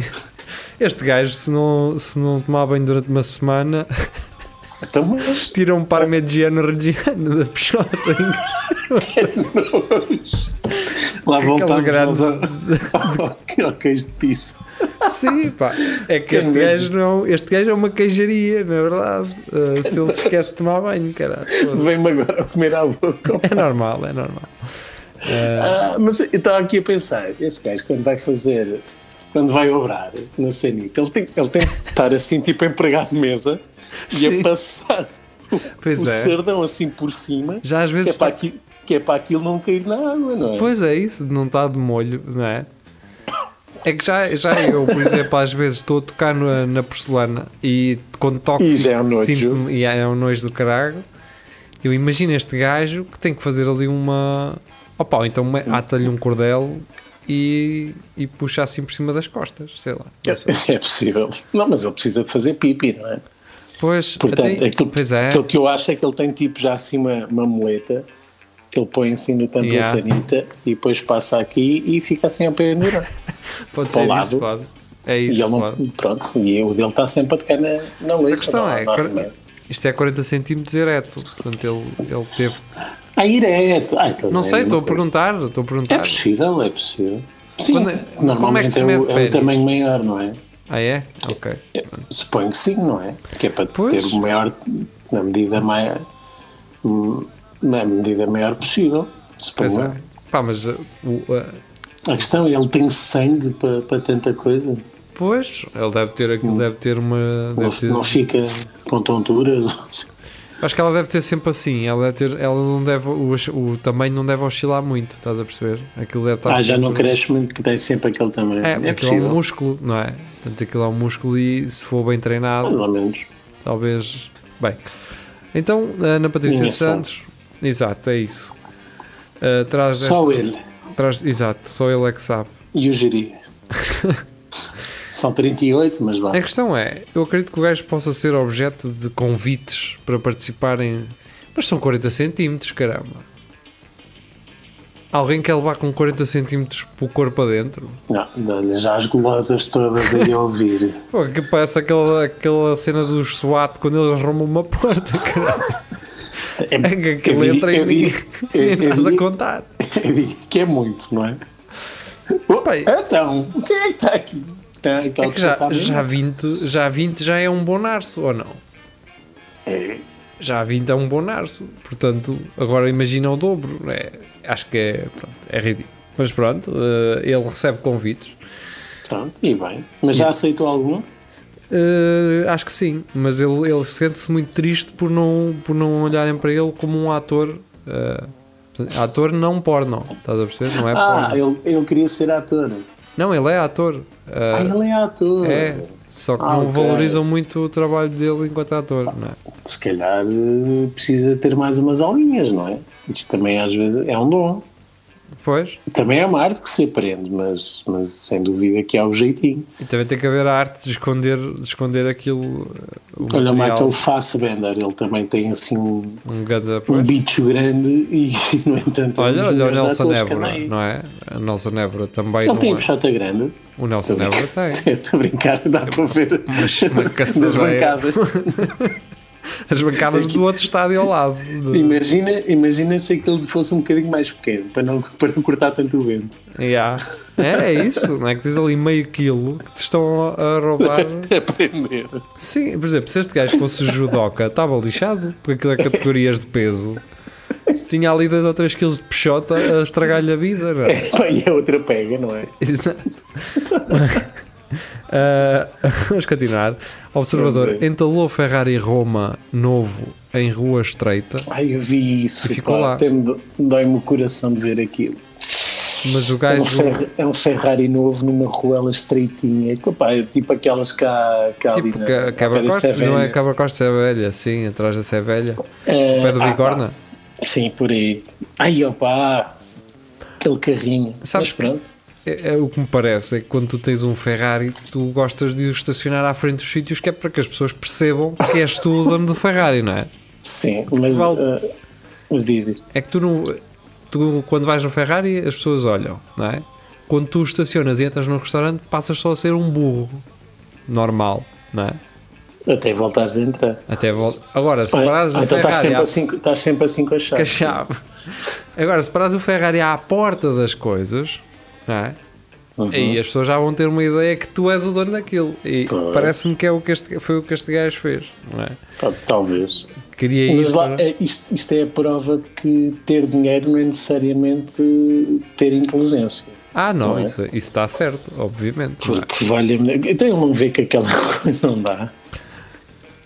Este gajo, se não, se não tomar banho durante uma semana, Então, mas tira um parmigiano reggiano da pichota. lá voltamos grandes. ao, ao, ao queijo de pizza. Sim, pá. É que este gajo, não, este gajo é uma queijaria, na verdade. Uh, se ele se esquece de tomar banho, caralho. Vem-me agora a comer à boca. É normal, é normal. Uh, Ah, mas eu estava aqui a pensar, esse gajo quando vai fazer, quando vai obrar no Senic, ele tem, ele tem que estar assim, tipo empregado de mesa, e Sim. a passar pois o é. sardão assim por cima, Já às que é, vezes. para está- aquilo, que é para aquilo não cair na água, não é? Pois é, isso, não estar de molho, não é? É que já, já eu, por exemplo, às vezes estou a tocar na, na porcelana e quando toco E já é um nojo. e é um nojo do caralho. Eu imagino este gajo que tem que fazer ali uma. Opa, então uma- ata-lhe um cordel e, e puxa assim por cima das costas, sei lá. sei. É, é possível. Não, mas ele precisa de fazer pipi, não é? Pois, Portanto, até- aquilo, pois é, aquilo que eu acho é que ele tem tipo já assim uma, uma muleta que ele põe assim no tampo Yeah. da sanita e depois passa aqui e fica assim a pendurar. pode para ser lado. isso, pode. É E isso, ele não, pronto, e o dele está sempre a tocar na, na Mas lista. a questão não, é, não. Isto é 40 centímetros ereto, portanto ele, ele teve... Ah, direto. Ah, então Não é sei, estou a perguntar, estou a É perguntar. possível, é possível. Sim, Quando é- como é que normalmente é, mede o, é o tamanho maior, não é? Ah é? Ok. É, Suponho que sim, não é? Que é para Pois. ter o maior, na medida maior, na medida maior possível. Pois Suponho. é. Pá, mas uh, uh, A questão é, ele tem sangue para, para tanta coisa. Pois, ele deve ter aquilo, deve ter uma. Não, Deve ter, não fica com tonturas. acho que ela deve ter sempre assim. Ela deve ter. Ela não deve. O, o tamanho não deve oscilar muito, estás a perceber? Aquilo deve estar. Ah, já não sempre- cresce muito, que tem sempre aquele tamanho. É, É, aquilo é possível. um músculo, não é? Portanto, aquilo é um músculo e se for bem treinado, Mais ou menos. talvez. Bem, então, Ana Patrícia sabe. Santos, exato, é isso. Uh, traz Só ele Traz, exato, só ele é que sabe. e o Jiri. São 38, mas vá. A questão é, eu acredito que o gajo possa ser objeto de convites para participarem, mas são 40 centímetros, caramba. Alguém quer levar com 40 centímetros o corpo adentro? Não, dá-lhe já as gulosas todas aí a ouvir. Pô, que parece aquela, aquela cena dos SWAT quando eles arrumam uma porta, caramba. É, É que eu entra e eu- eu estás a contar. eu digo que é muito, não é? Bem. então, quem é que está aqui? Tá, aquele É que já, ali? já, 20, já 20 já é um bom narço, ou não? É, Já 20 é um bom narço. Portanto, agora imagina o dobro. É, acho que é, pronto, é ridículo. Mas pronto, eh, ele recebe convites. pronto, e bem. Mas já aceitou algum? Eh, acho que sim, mas ele, ele sente-se muito triste por não, por não olharem para ele como um ator. portanto, ator não porno, estás a perceber? Não é ah, porno. ele, ele queria ser ator. Não, ele é ator. eh, Ah, ele é ator. é, só que Ah, não ok. valorizam muito o trabalho dele enquanto ator. Não é? Se calhar eh, precisa ter mais umas aulinhas, não é? Isto também às vezes é um dom. Pois, Também é uma arte que se aprende, mas, mas sem dúvida que há o jeitinho. e também tem que haver a arte de esconder, de esconder aquilo. eh, Olha o Michael Fassbender, ele também tem assim um, um ganda, um bicho grande e, no entanto, é Olha, olha o Nelson Évora, não é? O Nelson Évora também Ele tem é. puxata grande. O Nelson Évora tem. Estou a brincar, dá para ver Mas uma nas bancadas. As bancadas do outro estádio ao lado. Imagina, imagina se aquele fosse um bocadinho mais pequeno, para não, para não cortar tanto o vento. Yeah. É, é isso, não é? Que tens ali meio quilo que te estão a roubar. Aprender. Sim, por exemplo, se este gajo fosse judoca, estava lixado, porque aquilo é categorias de peso. Tinha ali 2 ou 3 quilos de peixota a estragar-lhe a vida, não é? É outra pega, não é? Exato. Ah, vamos continuar. Observador, entalou Ferrari Roma novo em rua estreita, Ai, eu vi isso. E ficou pá, lá. dói-me o coração de ver aquilo. mas o É um, gajo. Ferra- é um Ferrari novo numa ruela estreitinha. pá, é tipo aquelas cá, cá ali Tipo, na- que, ao Cabra não é. Cabra Costa Sevelha, sim, atrás da Sevelha, É, pé do ah, Bigorna. pá, sim, por aí. Ai, opa, aquele carrinho. Sabes Mas pronto. É, é o que me parece é que quando tu tens um Ferrari, tu gostas de o estacionar à frente dos sítios que é para que as pessoas percebam que és tu o dono do Ferrari, não é? Sim, mas, Vale. ah, mas diz, diz. É que tu não. Tu, quando vais no Ferrari, as pessoas olham, não é? Quando tu estacionas e entras num restaurante, passas só a ser um burro normal, não é? Até voltares a entrar. Até volta. Agora, se Ah, parares o então estás sempre, à assim, estás sempre assim com a com chave. a chave. Agora, se parares o Ferrari à porta das coisas, não é? Uhum. Aí as pessoas já vão ter uma ideia que tu és o dono daquilo. E parece-me que é o que este, foi o que este gajo fez, não é? Tal- Talvez. Queria Mas isso. lá, é, isto, isto é a prova que ter dinheiro não é necessariamente ter inteligência. Ah, não, não é? isso, isso está certo, obviamente. é? Porque vale Então ele não vê que aquela coisa não dá.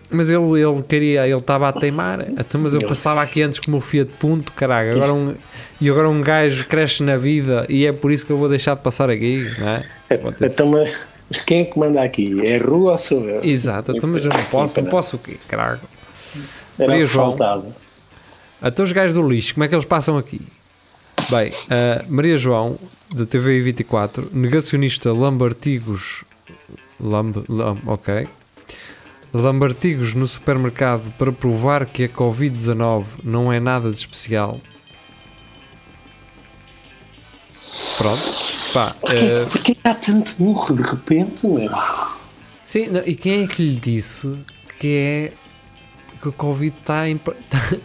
Mas ele, ele queria, ele estava a teimar. Então, mas eu passava aqui antes com o meu Fiat Punto, caralho. Agora um, e agora um gajo cresce na vida e é por isso que eu vou deixar de passar aqui, não é? Ter- Então, mas mas quem é que manda aqui? É a rua ou sou eu? Exato, então, mas eu não posso, não posso o quê, caralho? Era Maria João. faltava. Até os gajos do lixo, como é que eles passam aqui? Bem, a Maria João, da TVI 24, negacionista lambartigos. Lamb, lam, ok. Lambartigos no supermercado para provar que a Covid-19 não é nada de especial. Pronto. Pá, eh, Porquê que há tanto burro de repente, meu? Sim, não, e quem é que lhe disse que é que o Covid está em. tá-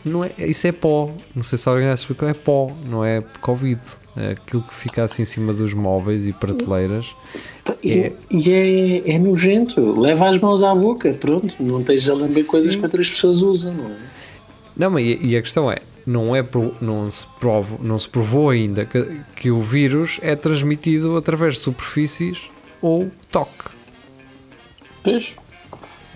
não é, isso é pó. Não sei se alguém já explicou, é pó, não é Covid. É aquilo que fica assim em cima dos móveis e prateleiras. E É. e é, é nojento. Leva as mãos à boca, pronto. Não esteja a lamber coisas que outras pessoas usam, não é? Não, mas e, a questão é, não, é não, se provo, não se provou ainda que, que o vírus é transmitido através de superfícies ou toque. Pois,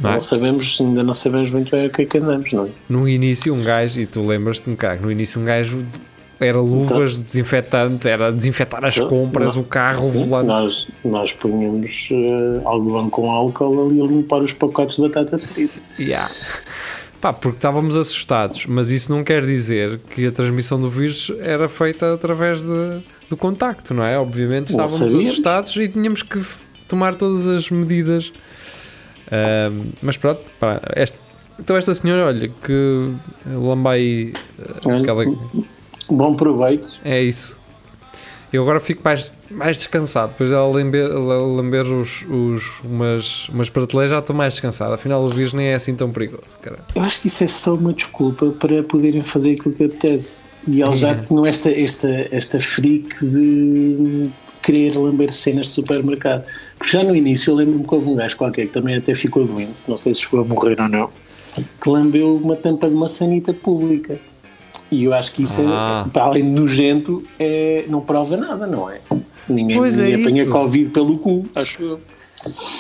Não é? não sabemos, ainda não sabemos muito bem o que é que andamos, não é? No início, um gajo, e tu lembras-te-me cá, que no início um gajo era luvas, desinfetante, era desinfetar as Então, compras, não- o carro, o Sim, volante. nós, nós punhamos eh, algodão com álcool ali a limpar os pacotes de batata frita. Yeah. Pá, porque estávamos assustados, mas isso não quer dizer que a transmissão do vírus era feita através de, do contacto, não é? Obviamente Não estávamos sabíamos. assustados e tínhamos que tomar todas as medidas. Ahm, mas pronto, pá, este- então esta senhora, olha, que lamba aí eh, aquela. Bom proveito. É isso. Eu agora fico mais, mais descansado. Depois dela lamber, ela lamber os, os, umas, umas prateleiras, já estou mais descansado. Afinal, o vírus nem é assim tão perigoso, cara. Eu acho que isso é só uma desculpa para poderem fazer aquilo que apetece. E eles já É. tinham esta, esta, esta freak de querer lamber cenas de supermercado. Porque já no início eu lembro-me que houve um gajo qualquer que também até ficou doente, não sei se chegou a morrer ou não, que lambeu uma tampa de uma sanita pública. E eu acho que isso, Ah. é, para além de nojento, é, não prova nada, não é? Ninguém, Pois é ninguém apanha isso. Covid pelo cu, acho eu.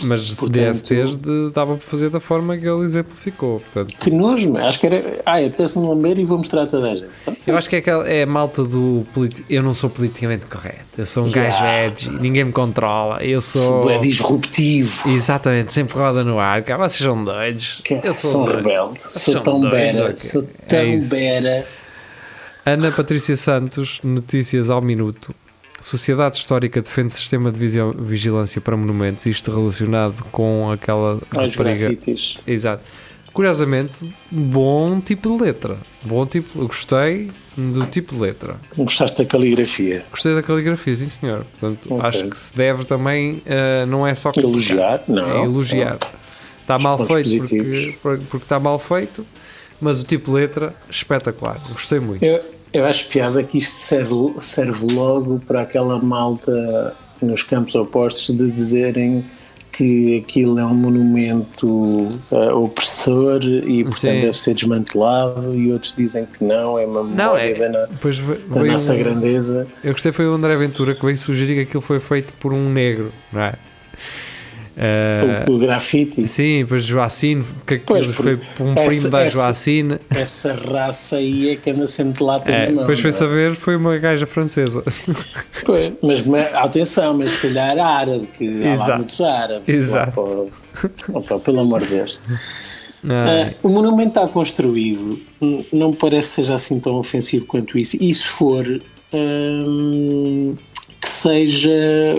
Mas se Portanto- DSTs de, dava para fazer da forma que ele exemplificou. Portanto, Que nojo, acho que era. Ah, apetece-me lamber e vou mostrar a toda a gente. Então, eu acho que é, aquela, é a malta do. politi- Eu não sou politicamente correto. Eu sou um gajo edgy, ninguém me controla. Eu sou. é disruptivo. Exatamente, sempre roda no ar. Cá, vocês são doidos. Que Eu sou sou um rebelde, sou tão doidos, bera, ok. sou É tão isso. bera. Ana Patrícia Santos, notícias ao minuto. Sociedade Histórica defende sistema de vigilância para monumentos, isto relacionado com aquela rapariga. grafites. Exato. Curiosamente, bom tipo de letra. Bom tipo, eu gostei do tipo de letra. Gostaste da caligrafia? Gostei da caligrafia, sim senhor. Portanto, Ok. acho que se deve também, eh, não é só criticar, Elogiar? Não. é elogiar. Está mal feito porque, positivos. porque está mal feito, mas o tipo de letra, espetacular. Gostei muito. Eu, eu acho piada que isto serve, serve logo para aquela malta nos campos opostos de dizerem que aquilo é um monumento eh, opressor e portanto Sim. deve ser desmantelado e outros dizem que não, é uma Não, memória é. da, no- Depois ve- da veio nossa um- grandeza. Eu gostei foi o André Ventura que veio sugerir que aquilo foi feito por um negro, não é? Eh, o, o grafite. sim, depois Joacine, que aquilo Pois, foi um essa- primo da essa- Joacine. Essa raça aí é que anda sempre lata É, mão. depois foi não é? saber, foi uma gaja francesa. Pois, mas, mas atenção, mas se calhar árabe, que há lá Exato. muitos árabes. Exato. Opa, opa, pelo amor de Deus. Ah, o monumento está construído, não parece que seja assim tão ofensivo quanto isso. E se for, hum, que seja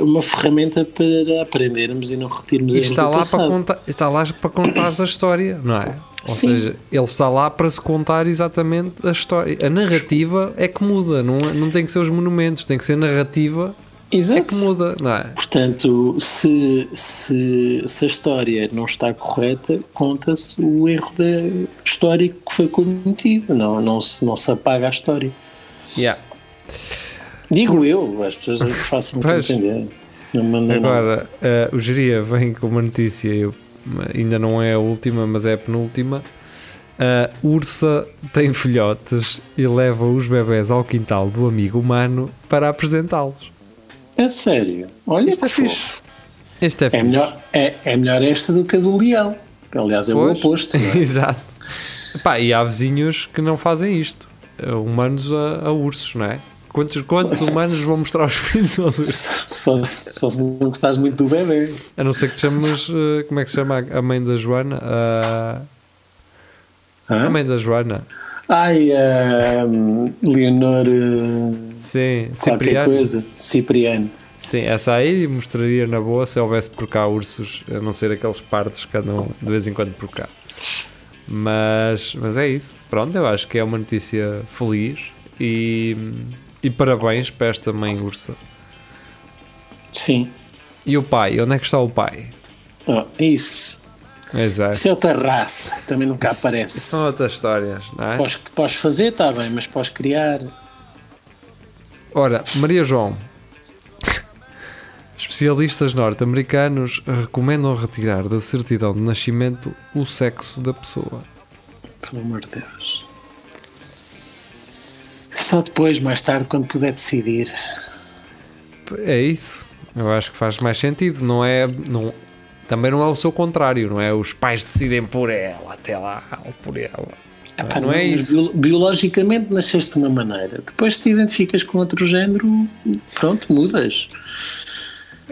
uma ferramenta para aprendermos e não repetirmos e está lá, para contar, está lá para contar a história, não é? Ou Sim. seja, ele está lá para se contar exatamente a história. A narrativa é que muda, não, é- não tem que ser os monumentos, tem que ser a narrativa é Exato. que muda, não é? Portanto, se, se, se a história não está correta, conta-se o erro da- histórico que foi cometido, não, não, se, não se apaga a história. Yeah. Digo eu, as pessoas é que façam-me Pois. entender. Agora, eh, o Geria vem com uma notícia, eu, ainda não é a última, mas é a penúltima. A ursa tem filhotes e leva os bebés ao quintal do amigo humano para apresentá-los. É sério. Olha Isto é fofo. fixe. Este é, É melhor, é, é melhor esta do que a do leão. Aliás, é o Pois. oposto. não é? Exato. Pá, e há vizinhos que não fazem isto. Eh, Humanos a, a ursos, não é? Quantos, quantos humanos vão mostrar os filhos aos ursos? só, só se não gostares muito do bebê. A não ser que te chames. eh, como é que se chama a mãe da Joana? A, a mãe da Joana. Ai, um, Leonor. uh, Sim, Cipriano. coisa. Cipriano. Sim, essa aí mostraria na boa se houvesse por cá ursos, a não ser aqueles partos que andam de vez em quando por cá. Mas, mas é isso. Pronto, eu acho que é uma notícia feliz e, e parabéns para esta mãe ursa. Sim. E o pai? Onde é que está o pai? Oh, isso. Exato. Isso é outra raça. Também nunca Isso aparece. São outras histórias, não é? Podes, podes fazer, está bem, mas podes criar. Ora, Maria João. Especialistas norte-americanos recomendam retirar da certidão de nascimento o sexo da pessoa. Pelo amor de Deus. Só depois, mais tarde, quando puder decidir. É isso. Eu acho que faz mais sentido. Não é. Não, também não é o seu contrário, não é? Os pais decidem por ela, até lá, ou por ela. Epá, não é isso. bio- Biologicamente nasceste de uma maneira. Depois, se te identificas com outro género, pronto, mudas.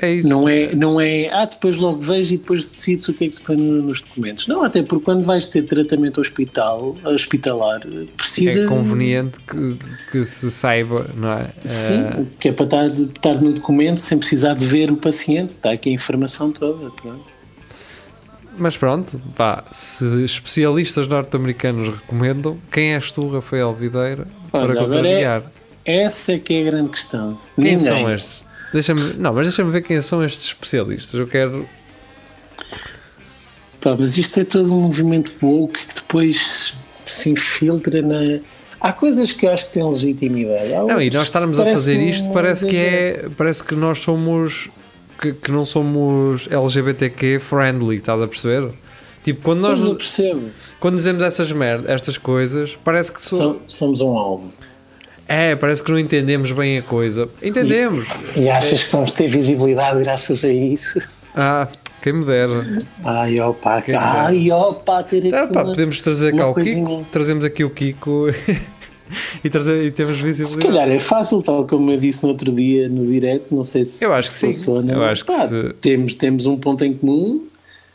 É isso. Não é, não é, ah, depois logo vejo e depois decides o que é que se põe no- nos documentos. Não, até porque quando vais ter tratamento hospital, hospitalar, precisa. É conveniente que, que se saiba, não é? Sim, Eh, que é para estar, estar no documento sem precisar de ver o paciente, está aqui a informação toda. pronto. mas pronto, pá, se especialistas norte-americanos recomendam, quem és tu, Rafael Videira, Olha, para contrariar? Essa é que é a grande questão. Quem Ninguém. são estes? Deixa-me, não, mas deixa-me ver quem são estes especialistas. Eu quero. Pá, mas isto é todo um movimento woke que depois se infiltra na. Há coisas que eu acho que têm legitimidade. Há Não, e nós estarmos a fazer isto parece que é. Parece que nós somos. Que, que não somos LGBTQ friendly, estás a perceber? Tipo, quando nós. Quando dizemos essas merdas, estas coisas, parece que so- Som- somos um alvo. É, parece que não entendemos bem a coisa. Entendemos. E achas que vamos ter visibilidade graças a isso? Ah, quem me dera. Ai, opa, Quem ai, opa, ter Tá, aqui pá, uma- podemos trazer cá o Kiko. coisinha. Trazemos aqui o Kiko e, trazer, e temos Se visibilidade. calhar é fácil, tal como eu disse no outro dia no direto, não sei se Eu acho que sim. funciona. Eu acho que se- temos, temos um ponto em comum,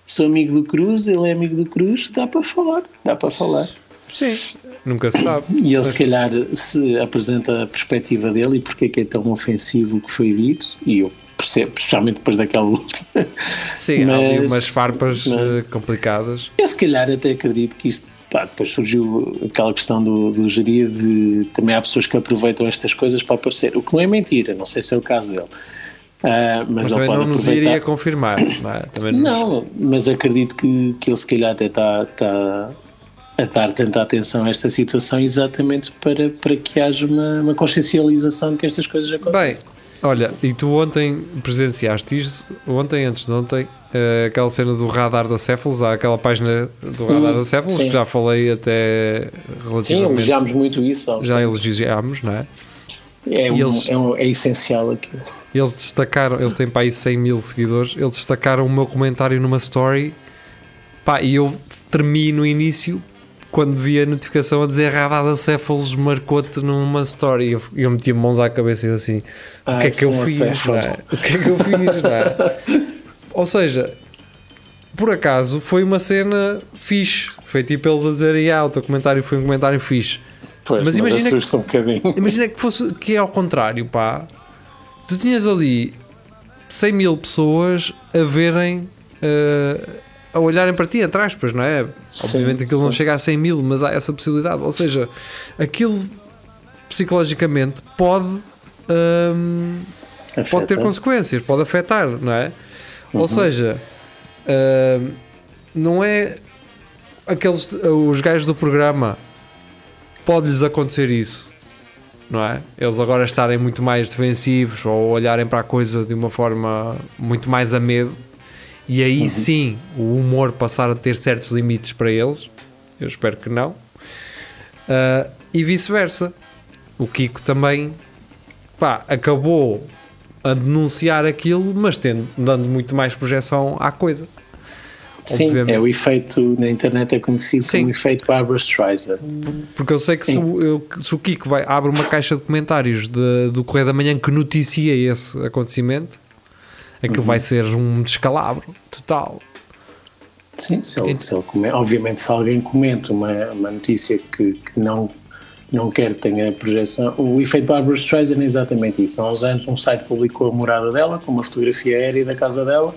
sou amigo do Cruz, ele é amigo do Cruz, dá para falar, dá para falar. Sim, nunca se sabe. E ele se calhar se apresenta a perspectiva dele e porque é que é tão ofensivo o que foi dito, e eu percebo, especialmente depois daquela última. Sim, há ali Mas- umas farpas mas- eh, complicadas. Eu se calhar até acredito que isto, pá, depois surgiu aquela questão do, do geria de também há pessoas que aproveitam estas coisas para aparecer, o que não é mentira, não sei se é o caso dele. Ah, mas, Mas também não nos aproveitar. iria confirmar. Não, é? também nos- Não, mas acredito que, que ele se calhar até está, está a dar tanta atenção a esta situação exatamente para, para que haja uma, uma consciencialização de que estas coisas Bem, acontecem. olha, e tu ontem presenciaste isto, ontem, antes de ontem, eh, aquela cena do radar da Céfalos, há aquela página do radar Hum, da Céfalos, sim. que já falei até Sim, relativamente. elogiámos muito isso. já elogiámos, não é? é, um- eles- é, um- é essencial aquilo. Eles destacaram, eles têm para aí 100 mil seguidores, eles destacaram o meu comentário numa story, pá, e eu tremi no início quando vi a notificação a dizer radar Céfalos marcou-te numa story. E eu, eu meti mãos à cabeça e eu assim, o que é que eu fiz? é? O que é que eu fiz? é? Ou seja, por acaso foi uma cena fixe. Foi tipo eles a dizerem, ah, o teu comentário foi um comentário fixe. Pois, Mas mas, imagina que- um bocadinho. Imagina que fosse que é ao contrário, pá. Tu tinhas ali 100 mil pessoas a verem, eh, a olharem para ti, entre aspas, não é? Sim, Obviamente aquilo não sim. chega a 100 mil, mas há essa possibilidade. Ou seja, aquilo psicologicamente pode, hum, pode ter consequências, pode afetar, não é? Uhum. Ou seja, hum, não é aqueles os gajos do programa pode-lhes acontecer isso, não é? Eles agora estarem muito mais defensivos ou olharem para a coisa de uma forma muito mais a medo e aí sim o humor passar a ter certos limites para eles. Eu espero que não. Ah, e vice-versa. O Kiko também pá, acabou a denunciar aquilo, mas tendo, dando muito mais projeção à coisa. Sim, obviamente. é o efeito na internet é conhecido Sim. como o efeito Barbara Streisand. Porque eu sei que se o, eu- se o Kiko vai, abre uma caixa de comentários de- do Correio da Manhã que noticia esse acontecimento, aquilo vai ser um descalabro total. Sim, se ele, se ele obviamente se alguém comenta uma, uma notícia que, que não, não quer que tenha projeção, o efeito Barbara Streisand é exatamente isso. Há uns anos um site publicou a morada dela com uma fotografia aérea da casa dela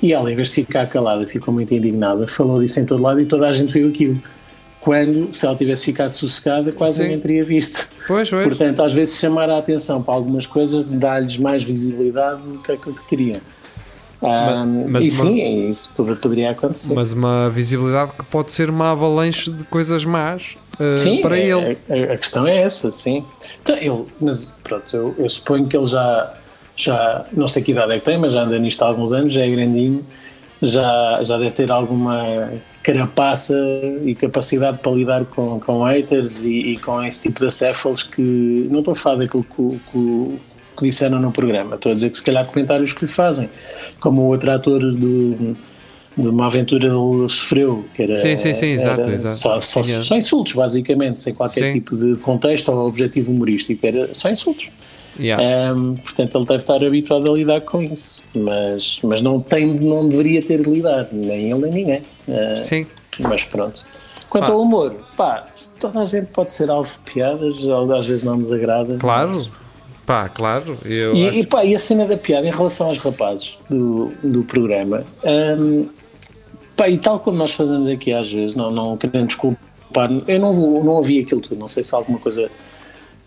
e ela, em vez de ficar calada, ficou muito indignada, falou disso em todo lado e toda a gente viu aquilo. Quando, se ela tivesse ficado sossegada, quase Sim. ninguém teria visto. Pois, pois. Portanto, às vezes chamar a atenção para algumas coisas dá-lhes mais visibilidade do que aquilo que teriam. Ah, mas e uma- sim, é isso pod- poderia acontecer. Mas uma visibilidade que pode ser uma avalanche de coisas más uh, Sim, para é- ele. A, a questão é essa, sim. Então, ele, mas pronto, eu, eu suponho que ele já, já, não sei que idade é que tem, mas já anda nisto há alguns anos, já é grandinho. Já, já deve ter alguma carapaça e capacidade para lidar com, com haters e, e com esse tipo de acéfalos que não estou a falar daquilo que, que, que disseram no programa, estou a dizer que se calhar comentários que lhe fazem, como o outro ator do de uma aventura ele sofreu, que era, Sim, sim, sim, exato. Só, só, só insultos, basicamente, sem qualquer tipo de contexto ou objetivo humorístico, era só insultos. Yeah. Um, portanto, ele deve estar habituado a lidar com isso, mas, mas não, tem, não deveria ter de lidar, nem ele nem ninguém. Uh, Sim. Mas pronto. Quanto Pá. ao humor, pá, toda a gente pode ser alvo de piadas, às vezes não nos agrada. Claro. Pá, claro. Eu E, acho- e, pá, e a cena da piada em relação aos rapazes do, do programa, hum, pá, e tal como nós fazemos aqui às vezes, não, não querendo desculpar, eu não, não ouvi aquilo tudo, não sei se alguma coisa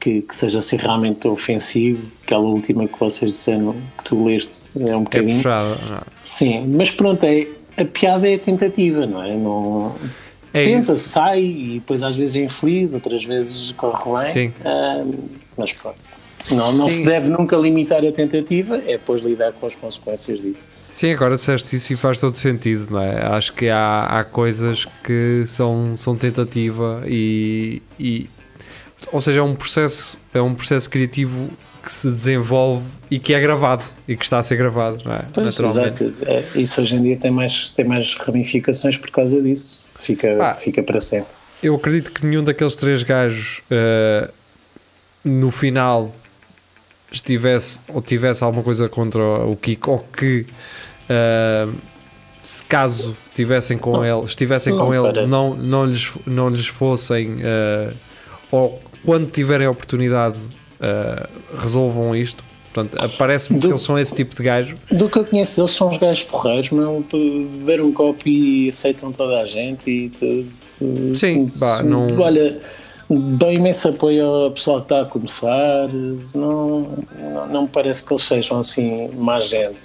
que, que seja assim realmente ofensivo, aquela última que vocês disseram que tu leste é um é bocadinho. puxado. não. Sim, mas pronto, é, a piada é a tentativa, não é? Não, É tenta, isso. sai e depois às vezes é infeliz, outras vezes corre bem. Sim. Hum, mas pronto. Não, não Sim. se deve nunca limitar a tentativa, é depois lidar com as consequências disso. Sim, agora disseste isso e faz todo sentido, não é? Acho que há, há coisas que são, são tentativa e, e- ou seja, é um processo, é um processo criativo que se desenvolve e que é gravado e que está a ser gravado, não é? Pois, Naturalmente. exato. É, isso hoje em dia tem mais, tem mais ramificações por causa disso. Fica, Pá. fica para sempre. Eu acredito que nenhum daqueles três gajos eh, no final estivesse ou tivesse alguma coisa contra o Kiko ou que eh, se caso tivessem com Não. ele, estivessem Não com ele, não, não, lhes, não lhes fossem eh, ou quando tiverem a oportunidade eh, resolvam isto. Portanto, parece-me que eles são esse tipo de gajo. Do que eu conheço deles são os gajos porreiros, meu, beber um copo e aceitam toda a gente e tudo. Sim, pá, não- Olha, dou imenso apoio ao pessoal que está a começar. Não, não, não me parece que eles sejam assim má gente.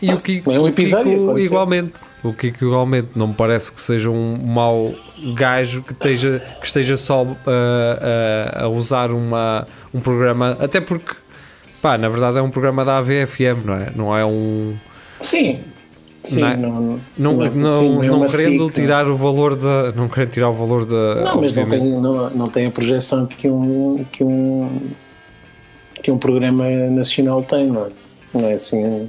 E o Kiko, É um episódio, Kiko igualmente. O Kiko igualmente. Não me parece que seja um mau gajo que esteja, que esteja só uh, uh, a usar uma, um programa. Até porque, pá, na verdade é um programa da AVFM, não é? Não é um. Sim. Sim, Não é? não, Não, não, não, sim, é não uma querendo SIC, tirar o valor da. Não querendo tirar o valor da. Não, mas não tem, não, não tem a projeção que um, que um, que um programa nacional tem, não é? Não é assim.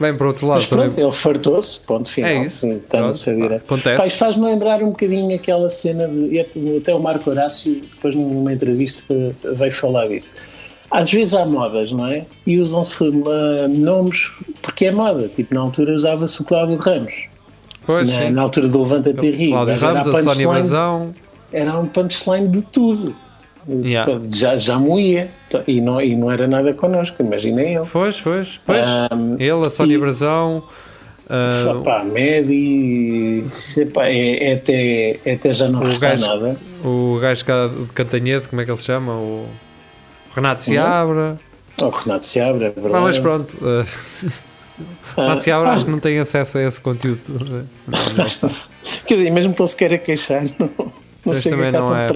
Bem, por outro lado, Mas pronto, também. ele fartou-se, ponto final. É isso. Está-se a virar. pá, acontece. Pá, isto faz-me lembrar um bocadinho aquela cena de. e Até o Marco Horácio, depois numa entrevista, veio falar disso. Às vezes há modas, não é? E usam-se ah, nomes porque é moda. Tipo, na altura usava-se o Cláudio Ramos. Pois, Na, na altura do Levanta-te e ri. Cláudio Ramos, a Sónia Brazão. era um punchline de tudo. Yeah. Já, já moía. E não, e não era nada connosco, imagina ele. Pois, pois, pois. Ahm, Ele, a Sónia e- Brazão. ah, Pá, Medi, epá, é, é até, é até já não resta gajo- nada. o gajo cá de Cantanhede, como é que ele se chama? O Renato Seabra. O Renato Seabra, é verdade. Mas pronto, uh, Ah, Renato Seabra ah, acho que não tem acesso a esse conteúdo. Não, não. Quer dizer, mesmo que ele se queira queixar, não, não chega também não é.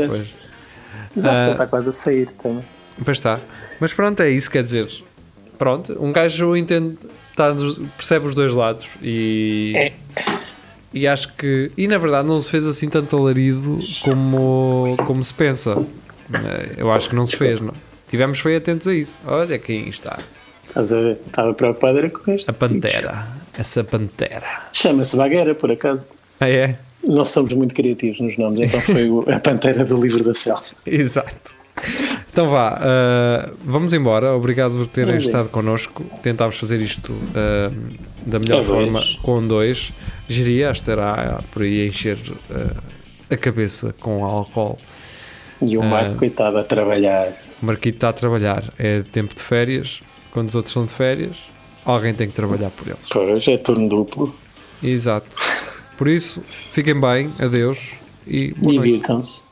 Mas acho que Ah, ele está quase a sair também. pois está. Mas pronto, é isso, quer dizer. Pronto, um gajo entende, tá percebe os dois lados e. É. E acho que. E na verdade não se fez assim tanto alarido como, como se pensa. Eh, Eu acho que não se fez, não. Tivemos foi atentos a isso. Olha quem está. Estás a ver? Estava preocupado era com este. A Pantera. Essa Pantera. Chama-se Bagueira, por acaso. Ah, é? Não somos muito criativos nos nomes, então foi a Pantera do livro da selva. Exato. Então vá, uh, vamos embora. Obrigado por terem a estado isso. connosco. Tentámos fazer isto uh, da melhor É forma dois. com dois. Geria estará por aí a encher uh, a cabeça com álcool. E o Marco, coitado, a trabalhar. O Marquito está a trabalhar. É tempo de férias. Quando os outros são de férias, alguém tem que trabalhar por eles. Pois, é turno duplo. Exato. Por isso, fiquem bem. Adeus. E. Divirtam-se.